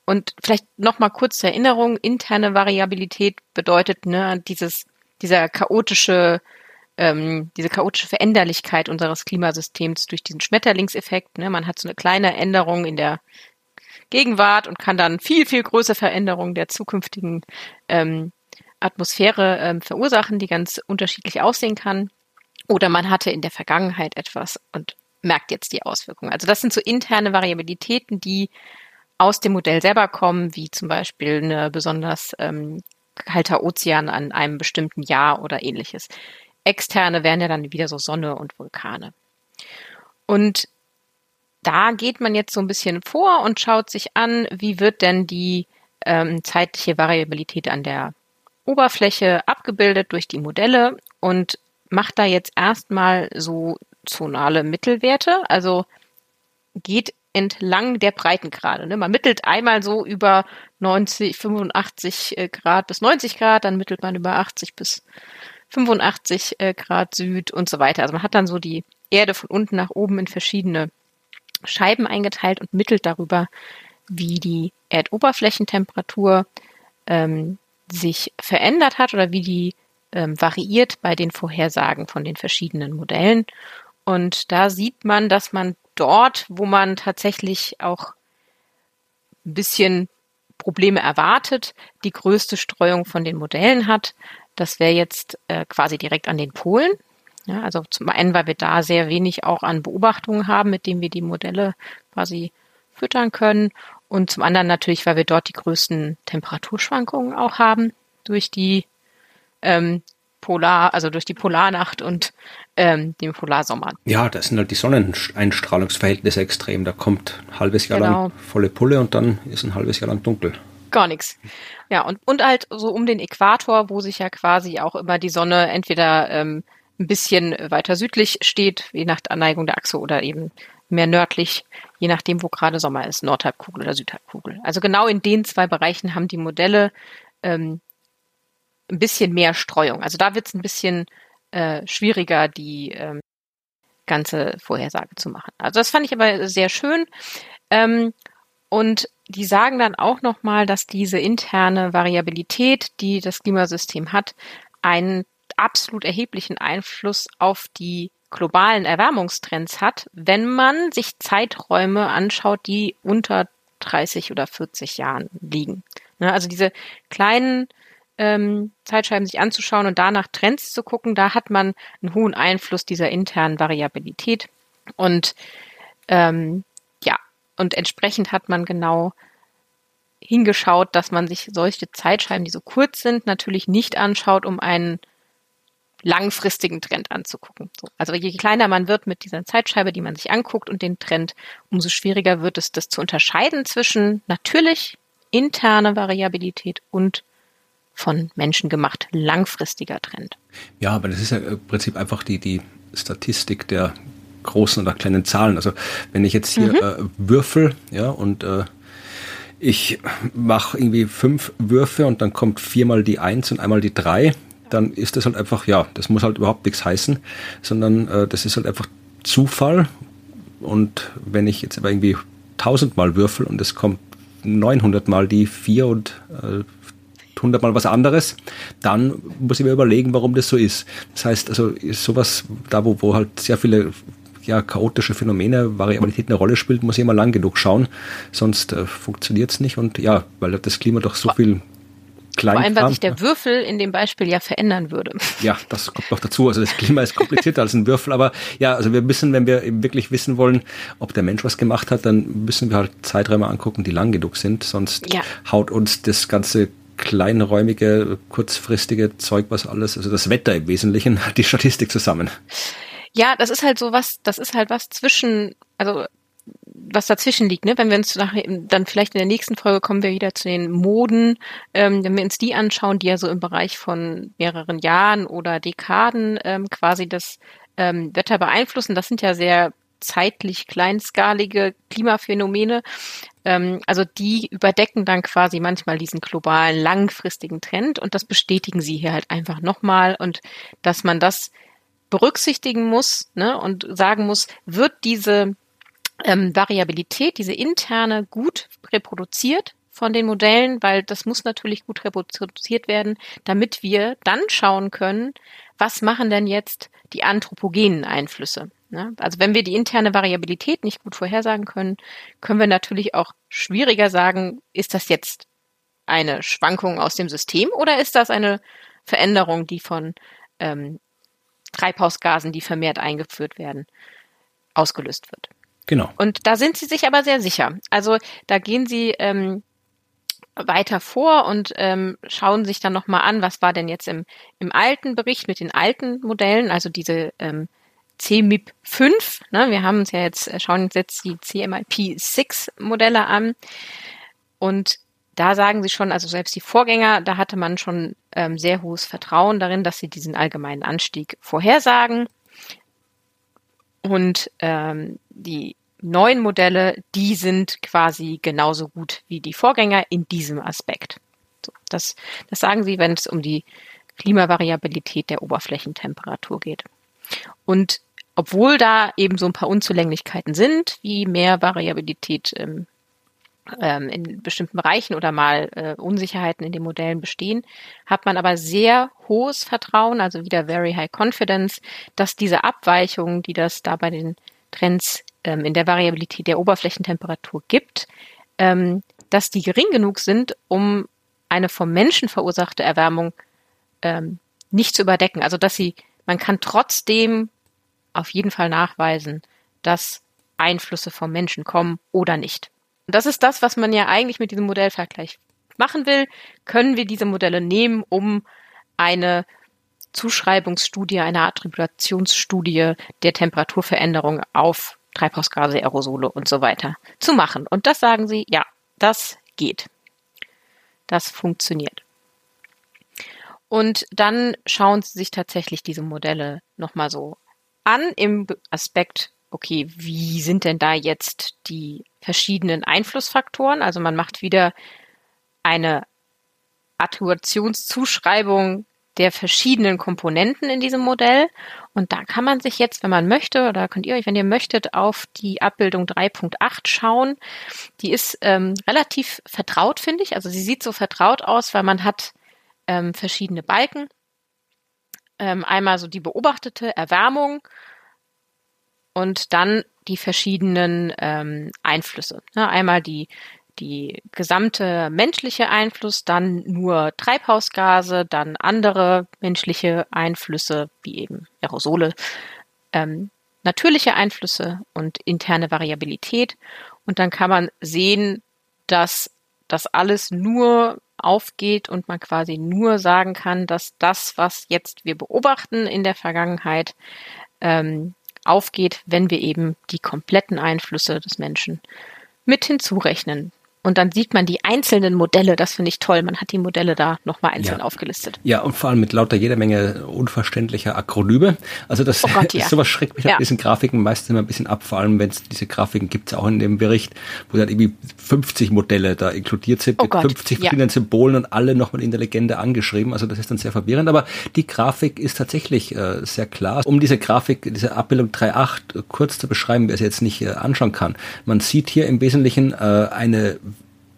Und vielleicht nochmal kurz zur Erinnerung, interne Variabilität bedeutet ne, dieses dieser chaotische, ähm, diese chaotische Veränderlichkeit unseres Klimasystems durch diesen Schmetterlingseffekt. Ne? Man hat so eine kleine Änderung in der Gegenwart und kann dann viel, viel größere Veränderungen der zukünftigen ähm, Atmosphäre ähm, verursachen, die ganz unterschiedlich aussehen kann. Oder man hatte in der Vergangenheit etwas und merkt jetzt die Auswirkungen. Also das sind so interne Variabilitäten, die aus dem Modell selber kommen, wie zum Beispiel eine besonders ähm, kalter Ozean an einem bestimmten Jahr oder ähnliches. Externe wären ja dann wieder so Sonne und Vulkane. Und da geht man jetzt so ein bisschen vor und schaut sich an, wie wird denn die ähm, zeitliche Variabilität an der Oberfläche abgebildet durch die Modelle und macht da jetzt erstmal so zonale Mittelwerte, also geht entlang der Breitengrade. Ne? Man mittelt einmal so über 90, 85 äh, Grad bis 90 Grad, dann mittelt man über 80 bis 85 äh, Grad Süd und so weiter. Also man hat dann so die Erde von unten nach oben in verschiedene Scheiben eingeteilt und mittelt darüber, wie die Erdoberflächentemperatur ähm, sich verändert hat oder wie die ähm, variiert bei den Vorhersagen von den verschiedenen Modellen. Und da sieht man, dass man dort, wo man tatsächlich auch ein bisschen Probleme erwartet, die größte Streuung von den Modellen hat. Das wäre jetzt äh, quasi direkt an den Polen. Ja, also zum einen, weil wir da sehr wenig auch an Beobachtungen haben, mit denen wir die Modelle quasi füttern können. Und zum anderen natürlich, weil wir dort die größten Temperaturschwankungen auch haben durch die ähm, Polar, also durch die Polarnacht und ähm, dem Polarsommer. Ja, da sind halt die Sonneneinstrahlungsverhältnisse extrem. Da kommt ein halbes Jahr genau. lang volle Pulle und dann ist ein halbes Jahr lang dunkel. Gar nichts. Ja, und, und halt so um den Äquator, wo sich ja quasi auch immer die Sonne entweder ähm, ein bisschen weiter südlich steht, je nach Anneigung der Achse oder eben mehr nördlich, je nachdem, wo gerade Sommer ist, Nordhalbkugel oder Südhalbkugel. Also genau in den zwei Bereichen haben die Modelle ähm, ein bisschen mehr Streuung. Also da wird es ein bisschen äh, schwieriger, die ähm, ganze Vorhersage zu machen. Also das fand ich aber sehr schön. Ähm, und die sagen dann auch nochmal, dass diese interne Variabilität, die das Klimasystem hat, einen absolut erheblichen Einfluss auf die globalen Erwärmungstrends hat, wenn man sich Zeiträume anschaut, die unter 30 oder 40 Jahren liegen. Ne, also diese kleinen ähm, Zeitscheiben sich anzuschauen und danach Trends zu gucken, da hat man einen hohen Einfluss dieser internen Variabilität. Und ähm, ja, und entsprechend hat man genau hingeschaut, dass man sich solche Zeitscheiben, die so kurz sind, natürlich nicht anschaut, um einen langfristigen Trend anzugucken. So, also je kleiner man wird mit dieser Zeitscheibe, die man sich anguckt und den Trend, umso schwieriger wird es, das zu unterscheiden zwischen natürlich interne Variabilität und von Menschen gemacht langfristiger Trend. Ja, aber das ist ja im Prinzip einfach die, die Statistik der großen oder kleinen Zahlen. Also wenn ich jetzt hier mhm. äh, würfel, ja, und äh, ich mache irgendwie fünf Würfe und dann kommt viermal die Eins und einmal die Drei, dann ist das halt einfach, ja, das muss halt überhaupt nichts heißen, sondern äh, das ist halt einfach Zufall. Und wenn ich jetzt aber irgendwie tausendmal würfel und es kommt 900 mal die vier und äh, 100 mal was anderes, dann muss ich mir überlegen, warum das so ist. Das heißt, also ist sowas da, wo, wo halt sehr viele ja, chaotische Phänomene, Variabilität eine Rolle spielt, muss ich immer lang genug schauen, sonst äh, funktioniert es nicht. Und ja, weil das Klima doch so viel klein Vor allem, weil sich der Würfel in dem Beispiel ja verändern würde. Ja, das kommt noch dazu. Also das Klima ist komplizierter als ein Würfel, aber ja, also wir müssen, wenn wir eben wirklich wissen wollen, ob der Mensch was gemacht hat, dann müssen wir halt Zeiträume angucken, die lang genug sind, sonst ja. haut uns das ganze kleinräumige, kurzfristige Zeug, was alles, also das Wetter im Wesentlichen, die Statistik zusammen. Ja, das ist halt so was, das ist halt was zwischen, also was dazwischen liegt, ne? Wenn wir uns nachher, dann vielleicht in der nächsten Folge kommen wir wieder zu den Moden, ähm, wenn wir uns die anschauen, die ja so im Bereich von mehreren Jahren oder Dekaden ähm, quasi das ähm, Wetter beeinflussen. Das sind ja sehr zeitlich kleinskalige Klimaphänomene. Ähm, also die überdecken dann quasi manchmal diesen globalen langfristigen Trend und das bestätigen sie hier halt einfach nochmal und dass man das berücksichtigen muss ne, und sagen muss, wird diese ähm, Variabilität, diese interne gut reproduziert von den Modellen, weil das muss natürlich gut reproduziert werden, damit wir dann schauen können, was machen denn jetzt die anthropogenen Einflüsse. Ne? Also wenn wir die interne Variabilität nicht gut vorhersagen können, können wir natürlich auch schwieriger sagen, ist das jetzt eine Schwankung aus dem System oder ist das eine Veränderung, die von ähm, Treibhausgasen, die vermehrt eingeführt werden, ausgelöst wird. Genau. Und da sind sie sich aber sehr sicher. Also da gehen sie ähm, weiter vor und ähm, schauen sich dann nochmal an, was war denn jetzt im, im alten Bericht mit den alten Modellen, also diese ähm, CMIP 5. Ne? Wir haben uns ja jetzt, äh, schauen uns jetzt die CMIP 6 Modelle an. Und da sagen sie schon, also selbst die Vorgänger, da hatte man schon ähm, sehr hohes Vertrauen darin, dass sie diesen allgemeinen Anstieg vorhersagen. Und ähm, die neuen Modelle, die sind quasi genauso gut wie die Vorgänger in diesem Aspekt. So, das, das sagen sie, wenn es um die Klimavariabilität der Oberflächentemperatur geht. Und obwohl da eben so ein paar Unzulänglichkeiten sind, wie mehr Variabilität ähm, ähm, in bestimmten Bereichen oder mal äh, Unsicherheiten in den Modellen bestehen, hat man aber sehr hohes Vertrauen, also wieder very high confidence, dass diese Abweichungen, die das da bei den Trends ähm, in der Variabilität der Oberflächentemperatur gibt, ähm, dass die gering genug sind, um eine vom Menschen verursachte Erwärmung ähm, nicht zu überdecken. Also dass sie, man kann trotzdem auf jeden Fall nachweisen, dass Einflüsse vom Menschen kommen oder nicht. Und das ist das, was man ja eigentlich mit diesem Modellvergleich machen will. Können wir diese Modelle nehmen, um eine Zuschreibungsstudie, eine Attributionsstudie der Temperaturveränderung auf Treibhausgase, Aerosole und so weiter zu machen. Und das sagen sie, ja, das geht. Das funktioniert. Und dann schauen sie sich tatsächlich diese Modelle nochmal so an im Aspekt, okay, wie sind denn da jetzt die verschiedenen Einflussfaktoren? Also man macht wieder eine Attributionszuschreibung der verschiedenen Komponenten in diesem Modell. Und da kann man sich jetzt, wenn man möchte, oder könnt ihr euch, wenn ihr möchtet, auf die Abbildung 3.8 schauen. Die ist ähm, relativ vertraut, finde ich. Also sie sieht so vertraut aus, weil man hat ähm, verschiedene Balken ähm, einmal so die beobachtete Erwärmung und dann die verschiedenen ähm, Einflüsse. Ne? Einmal die, die gesamte menschliche Einfluss, dann nur Treibhausgase, dann andere menschliche Einflüsse, wie eben Aerosole, ähm, natürliche Einflüsse und interne Variabilität. Und dann kann man sehen, dass das alles nur aufgeht und man quasi nur sagen kann, dass das, was jetzt wir beobachten in der Vergangenheit, ähm, aufgeht, wenn wir eben die kompletten Einflüsse des Menschen mit hinzurechnen. Und dann sieht man die einzelnen Modelle. Das finde ich toll. Man hat die Modelle da nochmal einzeln ja. aufgelistet. Ja, und vor allem mit lauter jeder Menge unverständlicher Akronyme. Also das, oh Gott, ja. sowas schreckt mich ja. an diesen Grafiken meistens immer ein bisschen ab, vor allem wenn es diese Grafiken gibt es auch in dem Bericht, wo dann irgendwie 50 Modelle da inkludiert sind oh mit Gott, 50 verschiedenen Symbolen und alle nochmal in der Legende angeschrieben. Also das ist dann sehr verwirrend. Aber die Grafik ist tatsächlich äh, sehr klar. Um diese Grafik, diese Abbildung 3.8 kurz zu beschreiben, wer es jetzt nicht äh, anschauen kann. Man sieht hier im Wesentlichen äh, eine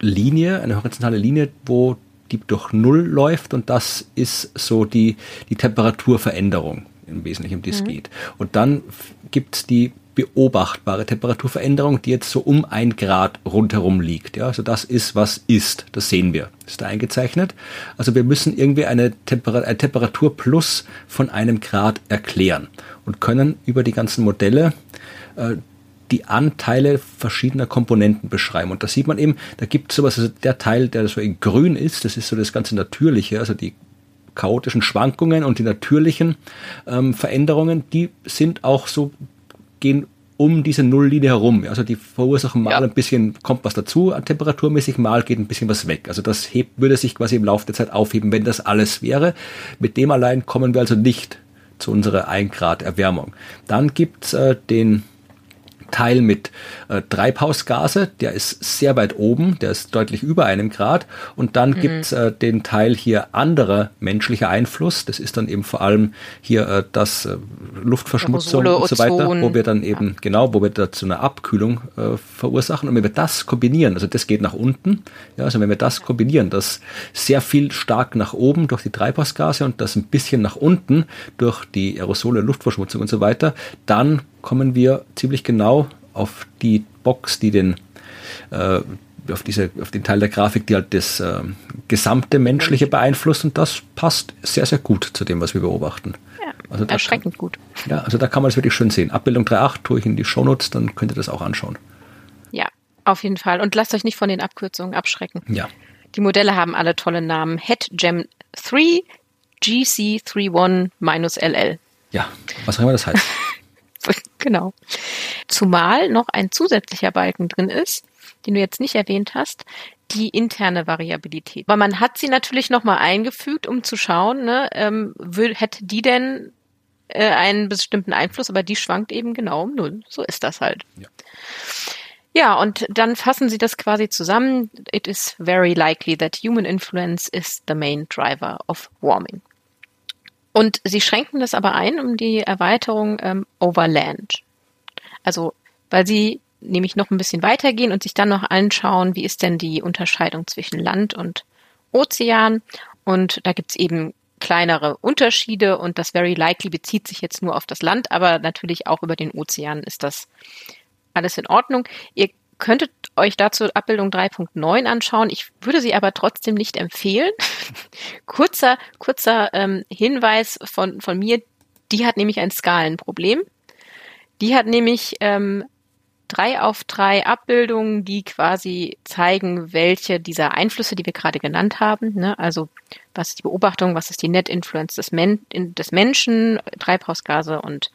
Linie, eine horizontale Linie, wo die durch Null läuft und das ist so die, die Temperaturveränderung im Wesentlichen, um die es mhm. geht. Und dann gibt es die beobachtbare Temperaturveränderung, die jetzt so um ein Grad rundherum liegt. Ja, also das ist, was ist. Das sehen wir. Ist da eingezeichnet. Also wir müssen irgendwie eine, Temper ein Temperaturplus von einem Grad erklären und können über die ganzen Modelle äh, die Anteile verschiedener Komponenten beschreiben. Und da sieht man eben, da gibt es sowas, also der Teil, der so in grün ist, das ist so das ganze Natürliche, also die chaotischen Schwankungen und die natürlichen ähm, Veränderungen, die sind auch so, gehen um diese Nulllinie herum. Also die verursachen mal ja. ein bisschen, kommt was dazu, temperaturmäßig, mal geht ein bisschen was weg. Also das hebt, würde sich quasi im Laufe der Zeit aufheben, wenn das alles wäre. Mit dem allein kommen wir also nicht zu unserer 1 Grad Erwärmung. Dann gibt's äh, den Teil mit äh, Treibhausgase, der ist sehr weit oben, der ist deutlich über einem Grad. Und dann mhm. gibt's äh, den Teil hier anderer menschlicher Einfluss. Das ist dann eben vor allem hier äh, das äh, Luftverschmutzung Aerosole, und so weiter, Ozon. wo wir dann eben, ja. genau, wo wir da zu einer Abkühlung äh, verursachen. Und wenn wir das kombinieren, also das geht nach unten, ja, also wenn wir das kombinieren, das sehr viel stark nach oben durch die Treibhausgase und das ein bisschen nach unten durch die Aerosole, Luftverschmutzung und so weiter, dann kommen wir ziemlich genau auf die Box, die den äh, auf diese auf den Teil der Grafik, die halt das äh, gesamte menschliche beeinflusst und das passt sehr sehr gut zu dem, was wir beobachten. Ja, also erschreckend kann, gut. Ja, also da kann man es wirklich schön sehen. Abbildung 3.8 tue ich in die Shownotes, dann könnt ihr das auch anschauen. Ja, auf jeden Fall. Und lasst euch nicht von den Abkürzungen abschrecken. Ja. Die Modelle haben alle tolle Namen. HeadGem 3, GC31-LL. Ja, was auch immer das heißt. genau. Zumal noch ein zusätzlicher Balken drin ist, den du jetzt nicht erwähnt hast, die interne Variabilität. Weil man hat sie natürlich nochmal eingefügt, um zu schauen, ne, ähm, hätte die denn äh, einen bestimmten Einfluss, aber die schwankt eben genau um null. So ist das halt. Ja. Ja, und dann fassen sie das quasi zusammen. It is very likely that human influence is the main driver of warming. Und sie schränken das aber ein um die Erweiterung ähm, Overland. Also, weil sie nämlich noch ein bisschen weitergehen und sich dann noch anschauen, wie ist denn die Unterscheidung zwischen Land und Ozean. Und da gibt's eben kleinere Unterschiede und das Very Likely bezieht sich jetzt nur auf das Land, aber natürlich auch über den Ozean ist das alles in Ordnung. Ihr könntet euch dazu Abbildung 3.9 anschauen. Ich würde sie aber trotzdem nicht empfehlen. kurzer, kurzer ähm, Hinweis von, von mir. Die hat nämlich ein Skalenproblem. Die hat nämlich ähm, drei auf drei Abbildungen, die quasi zeigen, welche dieser Einflüsse, die wir gerade genannt haben, ne, also was ist die Beobachtung, was ist die Net Influence des, Men des Menschen, Treibhausgase und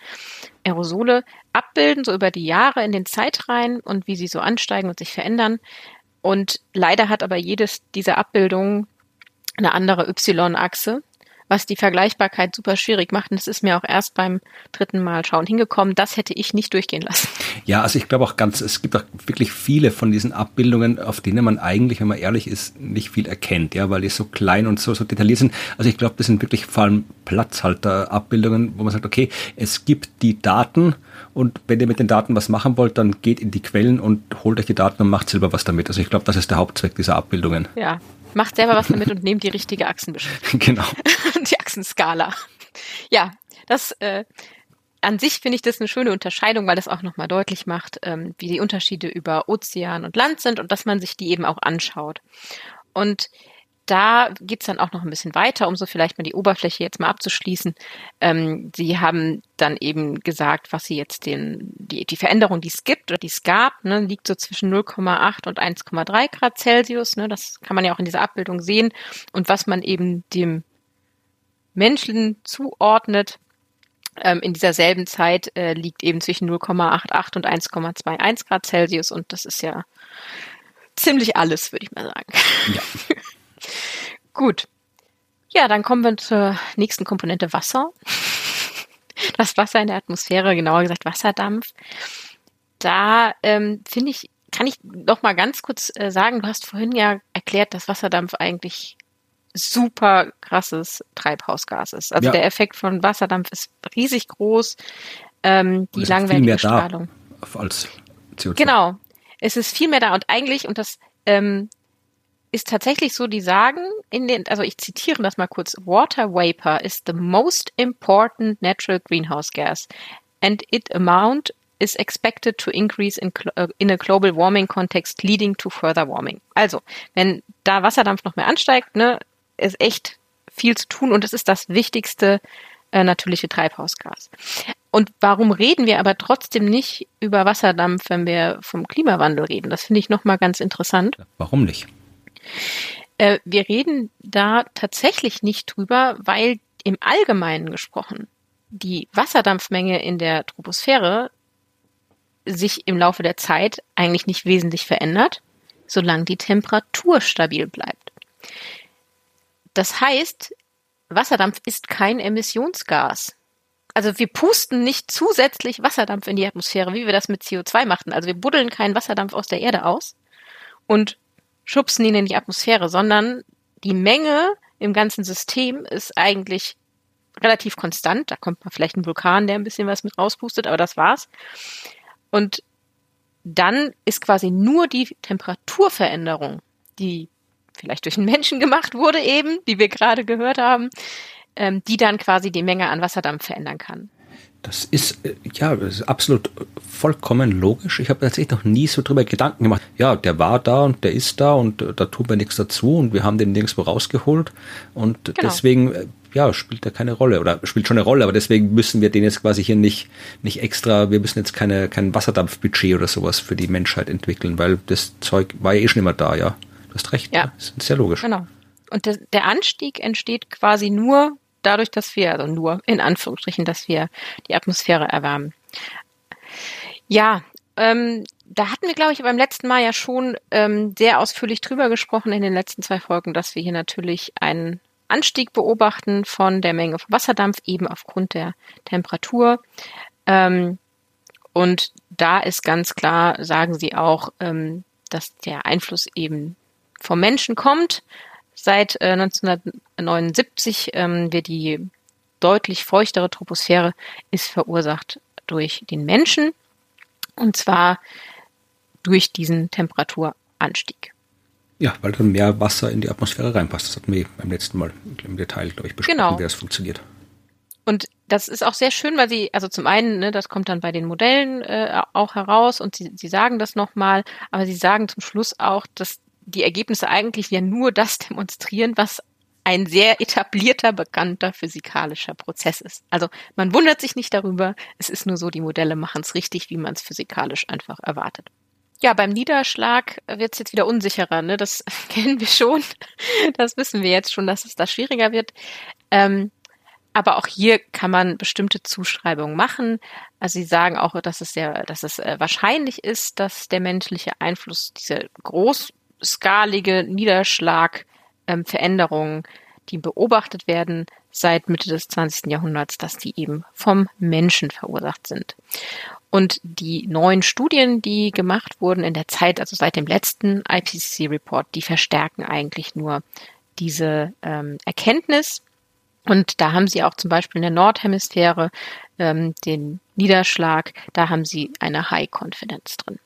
Aerosole, abbilden, so über die Jahre in den Zeitreihen und wie sie so ansteigen und sich verändern. Und leider hat aber jedes dieser Abbildungen eine andere Y-Achse was die Vergleichbarkeit super schwierig macht. Und das ist mir auch erst beim dritten Mal schauen hingekommen. Das hätte ich nicht durchgehen lassen. Ja, also ich glaube auch ganz, es gibt auch wirklich viele von diesen Abbildungen, auf denen man eigentlich, wenn man ehrlich ist, nicht viel erkennt, ja, weil die so klein und so, so detailliert sind. Also ich glaube, das sind wirklich vor allem Platzhalter-Abbildungen, wo man sagt, okay, es gibt die Daten und wenn ihr mit den Daten was machen wollt, dann geht in die Quellen und holt euch die Daten und macht selber was damit. Also ich glaube, das ist der Hauptzweck dieser Abbildungen. Ja, Macht selber was damit und nehmt die richtige Achsenbeschriftung. Genau. die Achsenskala. Ja, das äh, an sich finde ich das eine schöne Unterscheidung, weil das auch nochmal deutlich macht, ähm, wie die Unterschiede über Ozean und Land sind und dass man sich die eben auch anschaut. Und da geht's dann auch noch ein bisschen weiter, um so vielleicht mal die Oberfläche jetzt mal abzuschließen. Ähm, Sie haben dann eben gesagt, was Sie jetzt den, die, die Veränderung, die es gibt oder die es gab, ne, liegt so zwischen 0,8 und 1,3 Grad Celsius. Ne, das kann man ja auch in dieser Abbildung sehen. Und was man eben dem Menschen zuordnet, ähm, in dieser selben Zeit äh, liegt eben zwischen 0,88 und 1,21 Grad Celsius. Und das ist ja ziemlich alles, würde ich mal sagen. Ja. Gut. Ja, dann kommen wir zur nächsten Komponente Wasser. Das Wasser in der Atmosphäre, genauer gesagt Wasserdampf. Da ähm, finde ich, kann ich noch mal ganz kurz äh, sagen, du hast vorhin ja erklärt, dass Wasserdampf eigentlich super krasses Treibhausgas ist. Also ja. der Effekt von Wasserdampf ist riesig groß. Ähm, die langweilige Strahlung. als CO2. Genau. Es ist viel mehr da und eigentlich, und das ähm, ist tatsächlich so, die sagen in den, also ich zitiere das mal kurz, Water vapor is the most important natural greenhouse gas and it amount is expected to increase in, uh, in a global warming context leading to further warming. Also, wenn da Wasserdampf noch mehr ansteigt, ne, ist echt viel zu tun und es ist das wichtigste äh, natürliche Treibhausgas. Und warum reden wir aber trotzdem nicht über Wasserdampf, wenn wir vom Klimawandel reden? Das finde ich nochmal ganz interessant. Warum nicht? Äh, wir reden da tatsächlich nicht drüber, weil im Allgemeinen gesprochen die Wasserdampfmenge in der Troposphäre sich im Laufe der Zeit eigentlich nicht wesentlich verändert, solange die Temperatur stabil bleibt. Das heißt, Wasserdampf ist kein Emissionsgas. Also wir pusten nicht zusätzlich Wasserdampf in die Atmosphäre, wie wir das mit CO2 machten. Also wir buddeln keinen Wasserdampf aus der Erde aus und schubsen ihn in die Atmosphäre, sondern die Menge im ganzen System ist eigentlich relativ konstant. Da kommt mal vielleicht ein Vulkan, der ein bisschen was mit rauspustet, aber das war's. Und dann ist quasi nur die Temperaturveränderung, die vielleicht durch einen Menschen gemacht wurde eben, wie wir gerade gehört haben, ähm, die dann quasi die Menge an Wasserdampf verändern kann. Das ist, äh, ja, das ist absolut vollkommen logisch. Ich habe tatsächlich noch nie so drüber Gedanken gemacht. Ja, der war da und der ist da und äh, da tun wir nichts dazu und wir haben den nirgendwo rausgeholt und genau. deswegen, äh, ja, spielt er keine Rolle oder spielt schon eine Rolle, aber deswegen müssen wir den jetzt quasi hier nicht, nicht extra, wir müssen jetzt keine, kein Wasserdampfbudget oder sowas für die Menschheit entwickeln, weil das Zeug war ja eh schon immer da, ja. Du hast recht. Ja. Das ist sehr logisch. Genau. Und der, der Anstieg entsteht quasi nur dadurch, dass wir, also nur in Anführungsstrichen, dass wir die Atmosphäre erwärmen. Ja, ähm, da hatten wir, glaube ich, beim letzten Mal ja schon ähm, sehr ausführlich drüber gesprochen in den letzten zwei Folgen, dass wir hier natürlich einen Anstieg beobachten von der Menge von Wasserdampf, eben aufgrund der Temperatur. Ähm, und da ist ganz klar, sagen sie auch, ähm, dass der Einfluss eben vom Menschen kommt. Seit äh, 1979 ähm, wird die deutlich feuchtere Troposphäre ist verursacht durch den Menschen und zwar durch diesen Temperaturanstieg. Ja, weil dann mehr Wasser in die Atmosphäre reinpasst. Das hatten wir beim letzten Mal im Detail, glaube ich, besprochen, genau. wie das funktioniert. Und das ist auch sehr schön, weil sie, also zum einen, ne, das kommt dann bei den Modellen äh, auch heraus und sie, sie sagen das nochmal, aber sie sagen zum Schluss auch, dass die Ergebnisse eigentlich ja nur das demonstrieren, was ein sehr etablierter, bekannter physikalischer Prozess ist. Also man wundert sich nicht darüber, es ist nur so, die Modelle machen es richtig, wie man es physikalisch einfach erwartet. Ja, beim Niederschlag wird es jetzt wieder unsicherer. Ne? Das kennen wir schon. Das wissen wir jetzt schon, dass es da schwieriger wird. Ähm, aber auch hier kann man bestimmte Zuschreibungen machen. Also sie sagen auch, dass es sehr, dass es äh, wahrscheinlich ist, dass der menschliche Einfluss diese groß skalige Niederschlagveränderungen, ähm, die beobachtet werden seit Mitte des 20. Jahrhunderts, dass die eben vom Menschen verursacht sind. Und die neuen Studien, die gemacht wurden in der Zeit, also seit dem letzten IPCC-Report, die verstärken eigentlich nur diese ähm, Erkenntnis. Und da haben sie auch zum Beispiel in der Nordhemisphäre ähm, den Niederschlag, da haben sie eine High-Confidence drin.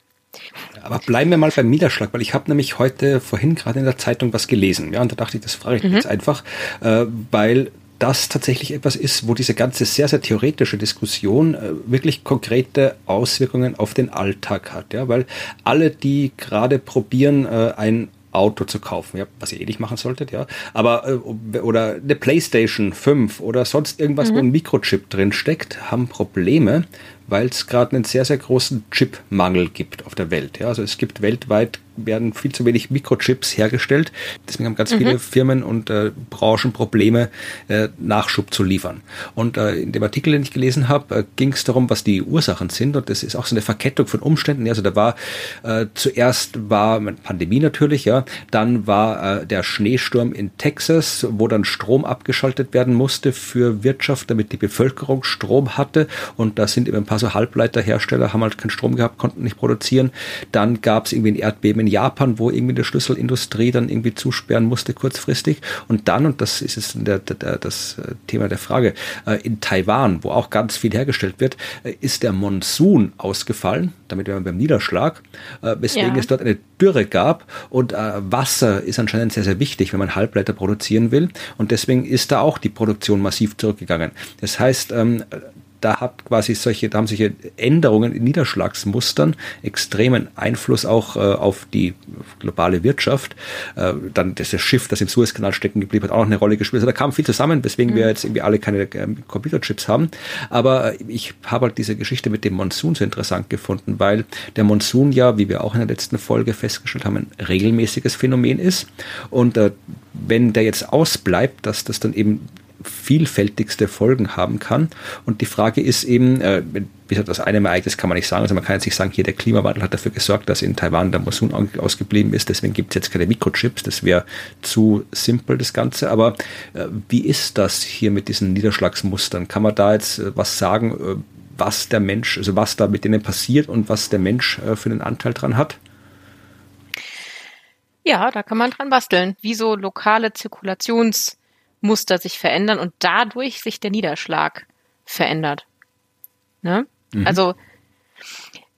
Aber bleiben wir mal beim Niederschlag, weil ich habe nämlich heute vorhin gerade in der Zeitung was gelesen. Ja, und da dachte ich, das frage ich mhm. jetzt einfach, äh, weil das tatsächlich etwas ist, wo diese ganze sehr, sehr theoretische Diskussion äh, wirklich konkrete Auswirkungen auf den Alltag hat. Ja, weil alle, die gerade probieren, äh, ein Auto zu kaufen, ja, was ihr eh nicht machen solltet, ja, aber äh, oder eine Playstation 5 oder sonst irgendwas, mhm. wo ein Mikrochip drin steckt, haben Probleme, weil es gerade einen sehr, sehr großen Chipmangel gibt auf der Welt. Ja. Also es gibt weltweit werden viel zu wenig Mikrochips hergestellt. Deswegen haben ganz mhm. viele Firmen und äh, Branchen Probleme, äh, Nachschub zu liefern. Und äh, in dem Artikel, den ich gelesen habe, äh, ging es darum, was die Ursachen sind. Und das ist auch so eine Verkettung von Umständen. Also da war äh, zuerst war Pandemie natürlich, ja. Dann war äh, der Schneesturm in Texas, wo dann Strom abgeschaltet werden musste für Wirtschaft, damit die Bevölkerung Strom hatte. Und da sind eben ein paar so Halbleiterhersteller, haben halt keinen Strom gehabt, konnten nicht produzieren. Dann gab es irgendwie ein Erdbeben in Japan, wo irgendwie die Schlüsselindustrie dann irgendwie zusperren musste kurzfristig. Und dann, und das ist jetzt der, der, das äh, Thema der Frage, äh, in Taiwan, wo auch ganz viel hergestellt wird, äh, ist der Monsun ausgefallen, damit wären wir beim Niederschlag, weswegen ja. es dort eine Dürre gab und Wasser ist anscheinend sehr, sehr wichtig, wenn man Halbleiter produzieren will und deswegen ist da auch die Produktion massiv zurückgegangen. Das heißt, ähm, da hat quasi solche, da haben solche Änderungen in Niederschlagsmustern extremen Einfluss auch äh, auf die globale Wirtschaft. Äh, dann das Schiff, das im Suezkanal stecken geblieben hat, auch noch eine Rolle gespielt. Also da kam viel zusammen, weswegen mhm. wir jetzt irgendwie alle keine äh, Computerchips haben. Aber ich habe halt diese Geschichte mit dem Monsun so interessant gefunden, weil der Monsun ja, wie wir auch in der letzten Folge festgestellt haben, ein regelmäßiges Phänomen ist. Und äh, wenn der jetzt ausbleibt, dass das dann eben vielfältigste Folgen haben kann. Und die Frage ist eben, äh, wie gesagt, das eine Ereignis kann man nicht sagen. Also man kann jetzt nicht sagen, hier der Klimawandel hat dafür gesorgt, dass in Taiwan der Monsun ausgeblieben ist. Deswegen gibt es jetzt keine Mikrochips. Das wäre zu simpel, das Ganze. Aber äh, wie ist das hier mit diesen Niederschlagsmustern? Kann man da jetzt äh, was sagen, äh, was der Mensch, also was da mit denen passiert und was der Mensch für einen Anteil dran hat? Ja, da kann man dran basteln. Wie so lokale Zirkulations- Muster sich verändern und dadurch sich der Niederschlag verändert. Ne? Mhm. Also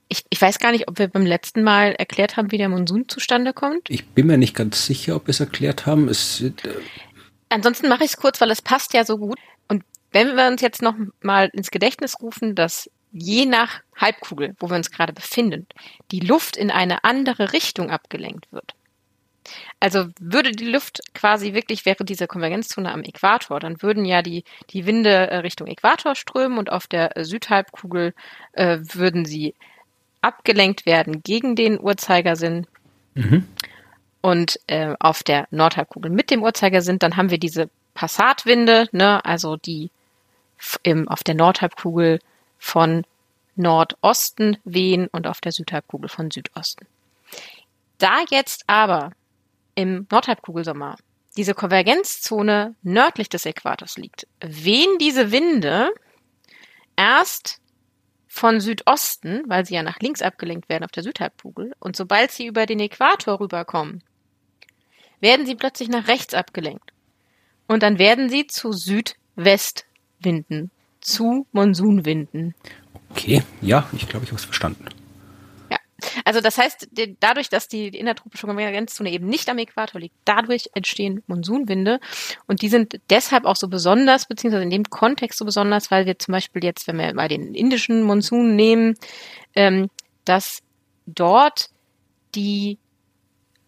ich, ich weiß gar nicht, ob wir beim letzten Mal erklärt haben, wie der Monsun zustande kommt. Ich bin mir nicht ganz sicher, ob wir es erklärt haben. Es, äh Ansonsten mache ich es kurz, weil es passt ja so gut. Und wenn wir uns jetzt noch mal ins Gedächtnis rufen, dass je nach Halbkugel, wo wir uns gerade befinden, die Luft in eine andere Richtung abgelenkt wird. Also würde die Luft quasi wirklich, wäre diese Konvergenzzone am Äquator, dann würden ja die, die Winde äh, Richtung Äquator strömen und auf der äh, Südhalbkugel äh, würden sie abgelenkt werden gegen den Uhrzeigersinn. Mhm. Und äh, auf der Nordhalbkugel mit dem Uhrzeigersinn, dann haben wir diese Passatwinde, ne, also die im, auf der Nordhalbkugel von Nordosten wehen und auf der Südhalbkugel von Südosten. Da jetzt aber im Nordhalbkugelsommer diese Konvergenzzone nördlich des Äquators liegt, wehen diese Winde erst von Südosten, weil sie ja nach links abgelenkt werden auf der Südhalbkugel, und sobald sie über den Äquator rüberkommen, werden sie plötzlich nach rechts abgelenkt. Und dann werden sie zu Südwestwinden, zu Monsunwinden. Okay, ja, ich glaube, ich habe es verstanden. Also das heißt, dadurch, dass die innertropische Konvergenzzone eben nicht am Äquator liegt, dadurch entstehen Monsunwinde und die sind deshalb auch so besonders, beziehungsweise in dem Kontext so besonders, weil wir zum Beispiel jetzt, wenn wir mal den indischen Monsun nehmen, ähm, dass dort die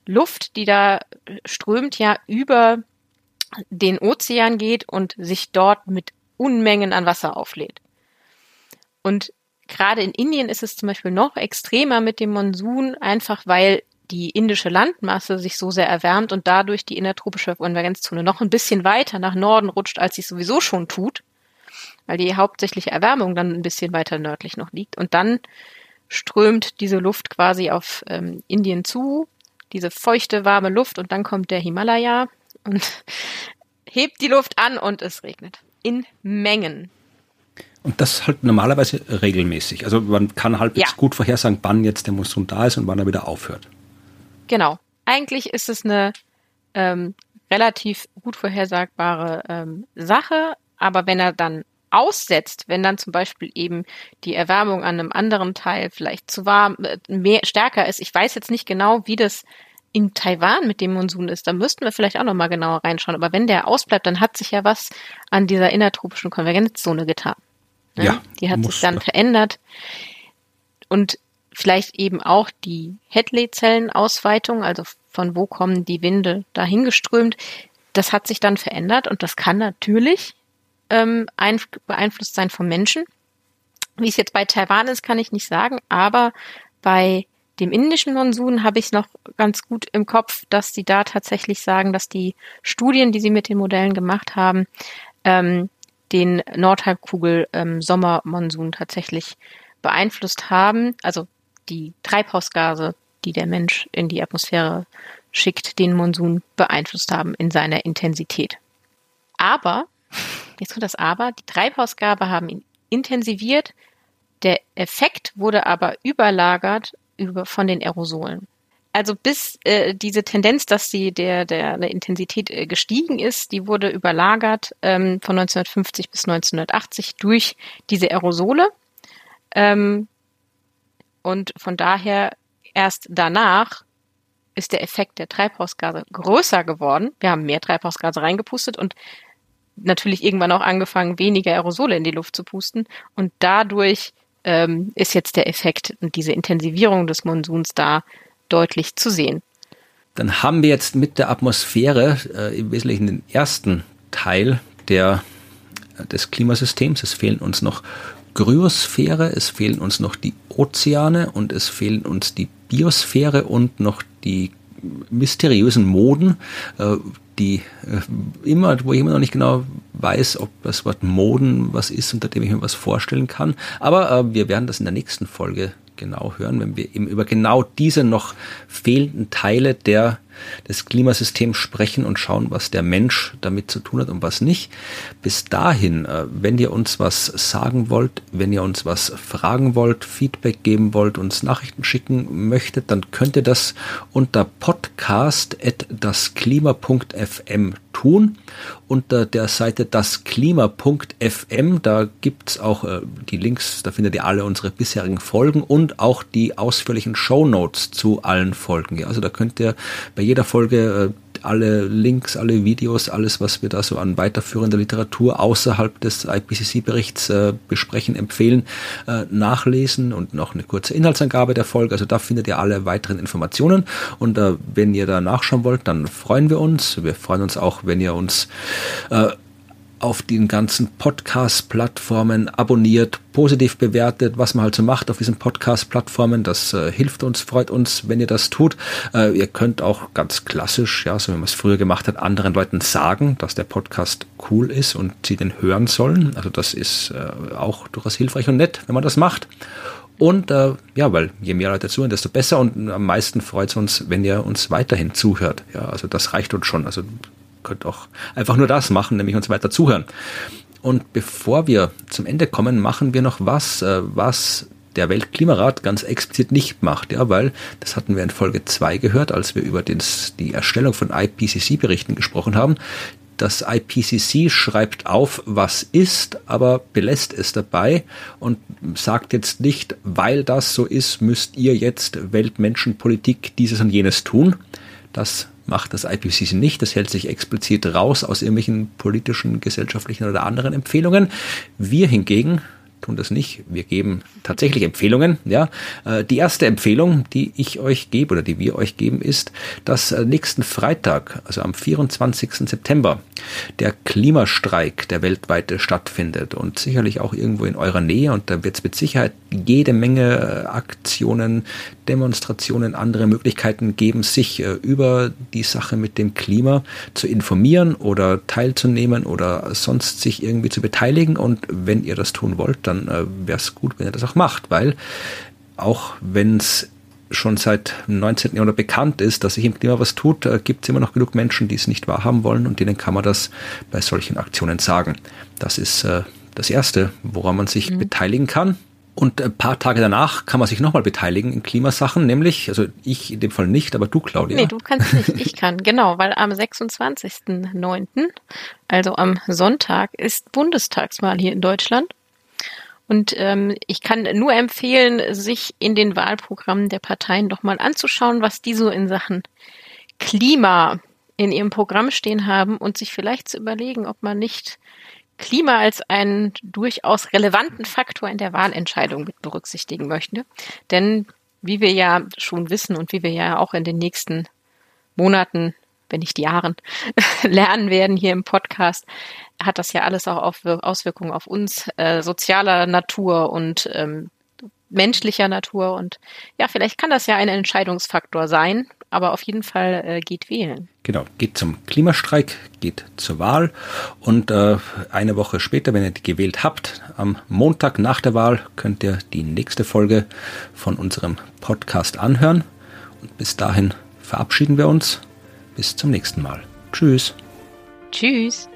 Luft, die da strömt, ja über den Ozean geht und sich dort mit Unmengen an Wasser auflädt. Und gerade in Indien ist es zum Beispiel noch extremer mit dem Monsun, einfach weil die indische Landmasse sich so sehr erwärmt und dadurch die innertropische Konvergenzzone noch ein bisschen weiter nach Norden rutscht, als sie sowieso schon tut, weil die hauptsächliche Erwärmung dann ein bisschen weiter nördlich noch liegt. Und dann strömt diese Luft quasi auf ähm, Indien zu, diese feuchte, warme Luft, und dann kommt der Himalaya und hebt die Luft an und es regnet. In Mengen. Und das halt normalerweise regelmäßig. Also man kann halt ja. gut vorhersagen, wann jetzt der Monsun da ist und wann er wieder aufhört. Genau. Eigentlich ist es eine ähm, relativ gut vorhersagbare ähm, Sache, aber wenn er dann aussetzt, wenn dann zum Beispiel eben die Erwärmung an einem anderen Teil vielleicht zu warm, äh, mehr stärker ist. Ich weiß jetzt nicht genau, wie das in Taiwan mit dem Monsun ist. Da müssten wir vielleicht auch noch mal genauer reinschauen. Aber wenn der ausbleibt, dann hat sich ja was an dieser innertropischen Konvergenzzone getan. Ne? Ja, die hat sich dann verändert. Und vielleicht eben auch die Hadley-Zellenausweitung, also von wo kommen die Winde dahin geströmt, das hat sich dann verändert und das kann natürlich ähm, beeinflusst sein vom Menschen. Wie es jetzt bei Taiwan ist, kann ich nicht sagen, aber bei dem indischen Monsun habe ich noch ganz gut im Kopf, dass sie da tatsächlich sagen, dass die Studien, die sie mit den Modellen gemacht haben, ähm, den Nordhalbkugel-Sommermonsun ähm, tatsächlich beeinflusst haben. Also die Treibhausgase, die der Mensch in die Atmosphäre schickt, den Monsun beeinflusst haben in seiner Intensität. Aber, jetzt kommt das Aber, die Treibhausgabe haben ihn intensiviert, der Effekt wurde aber überlagert über, von den Aerosolen. Also bis äh, diese Tendenz, dass die, der, der, der Intensität äh, gestiegen ist, die wurde überlagert ähm, von 1950 bis 1980 durch diese Aerosole. Ähm, und von daher erst danach ist der Effekt der Treibhausgase größer geworden. Wir haben mehr Treibhausgase reingepustet und natürlich irgendwann auch angefangen, weniger Aerosole in die Luft zu pusten. Und dadurch ähm, ist jetzt der Effekt und diese Intensivierung des Monsuns da deutlich zu sehen. Dann haben wir jetzt mit der Atmosphäre äh, im Wesentlichen den ersten Teil der, des Klimasystems. Es fehlen uns noch Kryosphäre, es fehlen uns noch die Ozeane und es fehlen uns die Biosphäre und noch die mysteriösen Moden, äh, die äh, immer, wo ich immer noch nicht genau weiß, ob das Wort Moden was ist, unter dem ich mir was vorstellen kann. Aber äh, wir werden das in der nächsten Folge genau hören, wenn wir eben über genau diese noch fehlenden Teile der des Klimasystems sprechen und schauen, was der Mensch damit zu tun hat und was nicht. Bis dahin, äh, wenn ihr uns was sagen wollt, wenn ihr uns was fragen wollt, Feedback geben wollt, uns Nachrichten schicken möchtet, dann könnt ihr das unter podcast.dasklima.fm tun. Unter der Seite dasklima.fm, da gibt's auch äh, die Links, da findet ihr alle unsere bisherigen Folgen und auch die ausführlichen Show Notes zu allen Folgen. Also da könnt ihr bei jeder Folge äh, alle Links, alle Videos, alles, was wir da so an weiterführender Literatur außerhalb des IPCC-Berichts äh, besprechen, empfehlen, äh, nachlesen und noch eine kurze Inhaltsangabe der Folge. Also da findet ihr alle weiteren Informationen. Und äh, wenn ihr da nachschauen wollt, dann freuen wir uns. Wir freuen uns auch, wenn ihr uns äh, auf den ganzen Podcast-Plattformen abonniert, positiv bewertet, was man halt so macht auf diesen Podcast-Plattformen. Das äh, hilft uns, freut uns, wenn ihr das tut. Äh, ihr könnt auch ganz klassisch, ja, so wie man es früher gemacht hat, anderen Leuten sagen, dass der Podcast cool ist und sie den hören sollen. Also das ist äh, auch durchaus hilfreich und nett, wenn man das macht. Und äh, ja, weil je mehr Leute zuhören, desto besser und am meisten freut es uns, wenn ihr uns weiterhin zuhört. Ja, also das reicht uns schon. Also könnt auch einfach nur das machen, nämlich uns weiter zuhören. Und bevor wir zum Ende kommen, machen wir noch was, äh, was der Weltklimarat ganz explizit nicht macht, ja, weil das hatten wir in Folge 2 gehört, als wir über den, die Erstellung von IPCC-Berichten gesprochen haben. Das IPCC schreibt auf, was ist, aber belässt es dabei und sagt jetzt nicht, weil das so ist, müsst ihr jetzt Weltmenschenpolitik dieses und jenes tun. Das macht das IPCC nicht. Das hält sich explizit raus aus irgendwelchen politischen, gesellschaftlichen oder anderen Empfehlungen. Wir hingegen tun das nicht. Wir geben tatsächlich Empfehlungen. Ja, äh, die erste Empfehlung, die ich euch gebe oder die wir euch geben, ist, dass äh, nächsten Freitag, also am 24. September, der Klimastreik, der weltweite stattfindet und sicherlich auch irgendwo in eurer Nähe. Und da wird es mit Sicherheit jede Menge äh, Aktionen, Demonstrationen, andere Möglichkeiten geben, sich über die Sache mit dem Klima zu informieren oder teilzunehmen oder sonst sich irgendwie zu beteiligen. Und wenn ihr das tun wollt, dann äh, wäre es gut, wenn er das auch macht, weil auch wenn es schon seit dem 19. Jahrhundert bekannt ist, dass sich im Klima was tut, äh, gibt es immer noch genug Menschen, die es nicht wahrhaben wollen und denen kann man das bei solchen Aktionen sagen. Das ist äh, das Erste, woran man sich mhm. beteiligen kann. Und ein paar Tage danach kann man sich nochmal beteiligen in Klimasachen, nämlich, also ich in dem Fall nicht, aber du, Claudia. Nee, du kannst nicht, ich kann, genau, weil am 26.09., also am Sonntag, ist Bundestagswahl hier in Deutschland. Und ähm, ich kann nur empfehlen, sich in den Wahlprogrammen der Parteien doch mal anzuschauen, was die so in Sachen Klima in ihrem Programm stehen haben und sich vielleicht zu überlegen, ob man nicht Klima als einen durchaus relevanten Faktor in der Wahlentscheidung mit berücksichtigen möchte. Denn wie wir ja schon wissen und wie wir ja auch in den nächsten Monaten wenn nicht Jahren, lernen werden hier im Podcast, hat das ja alles auch Auswirkungen auf uns, äh, sozialer Natur und ähm, menschlicher Natur. Und ja, vielleicht kann das ja ein Entscheidungsfaktor sein, aber auf jeden Fall äh, geht wählen. Genau, geht zum Klimastreik, geht zur Wahl und äh, eine Woche später, wenn ihr die gewählt habt, am Montag nach der Wahl könnt ihr die nächste Folge von unserem Podcast anhören. Und bis dahin verabschieden wir uns. Bis zum nächsten Mal. Tschüss. Tschüss.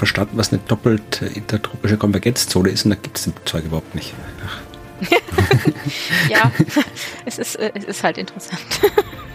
Verstanden, was eine doppelt intertropische Konvergenzzone ist und da gibt es das Zeug überhaupt nicht. ja, es ist, äh, es ist halt interessant.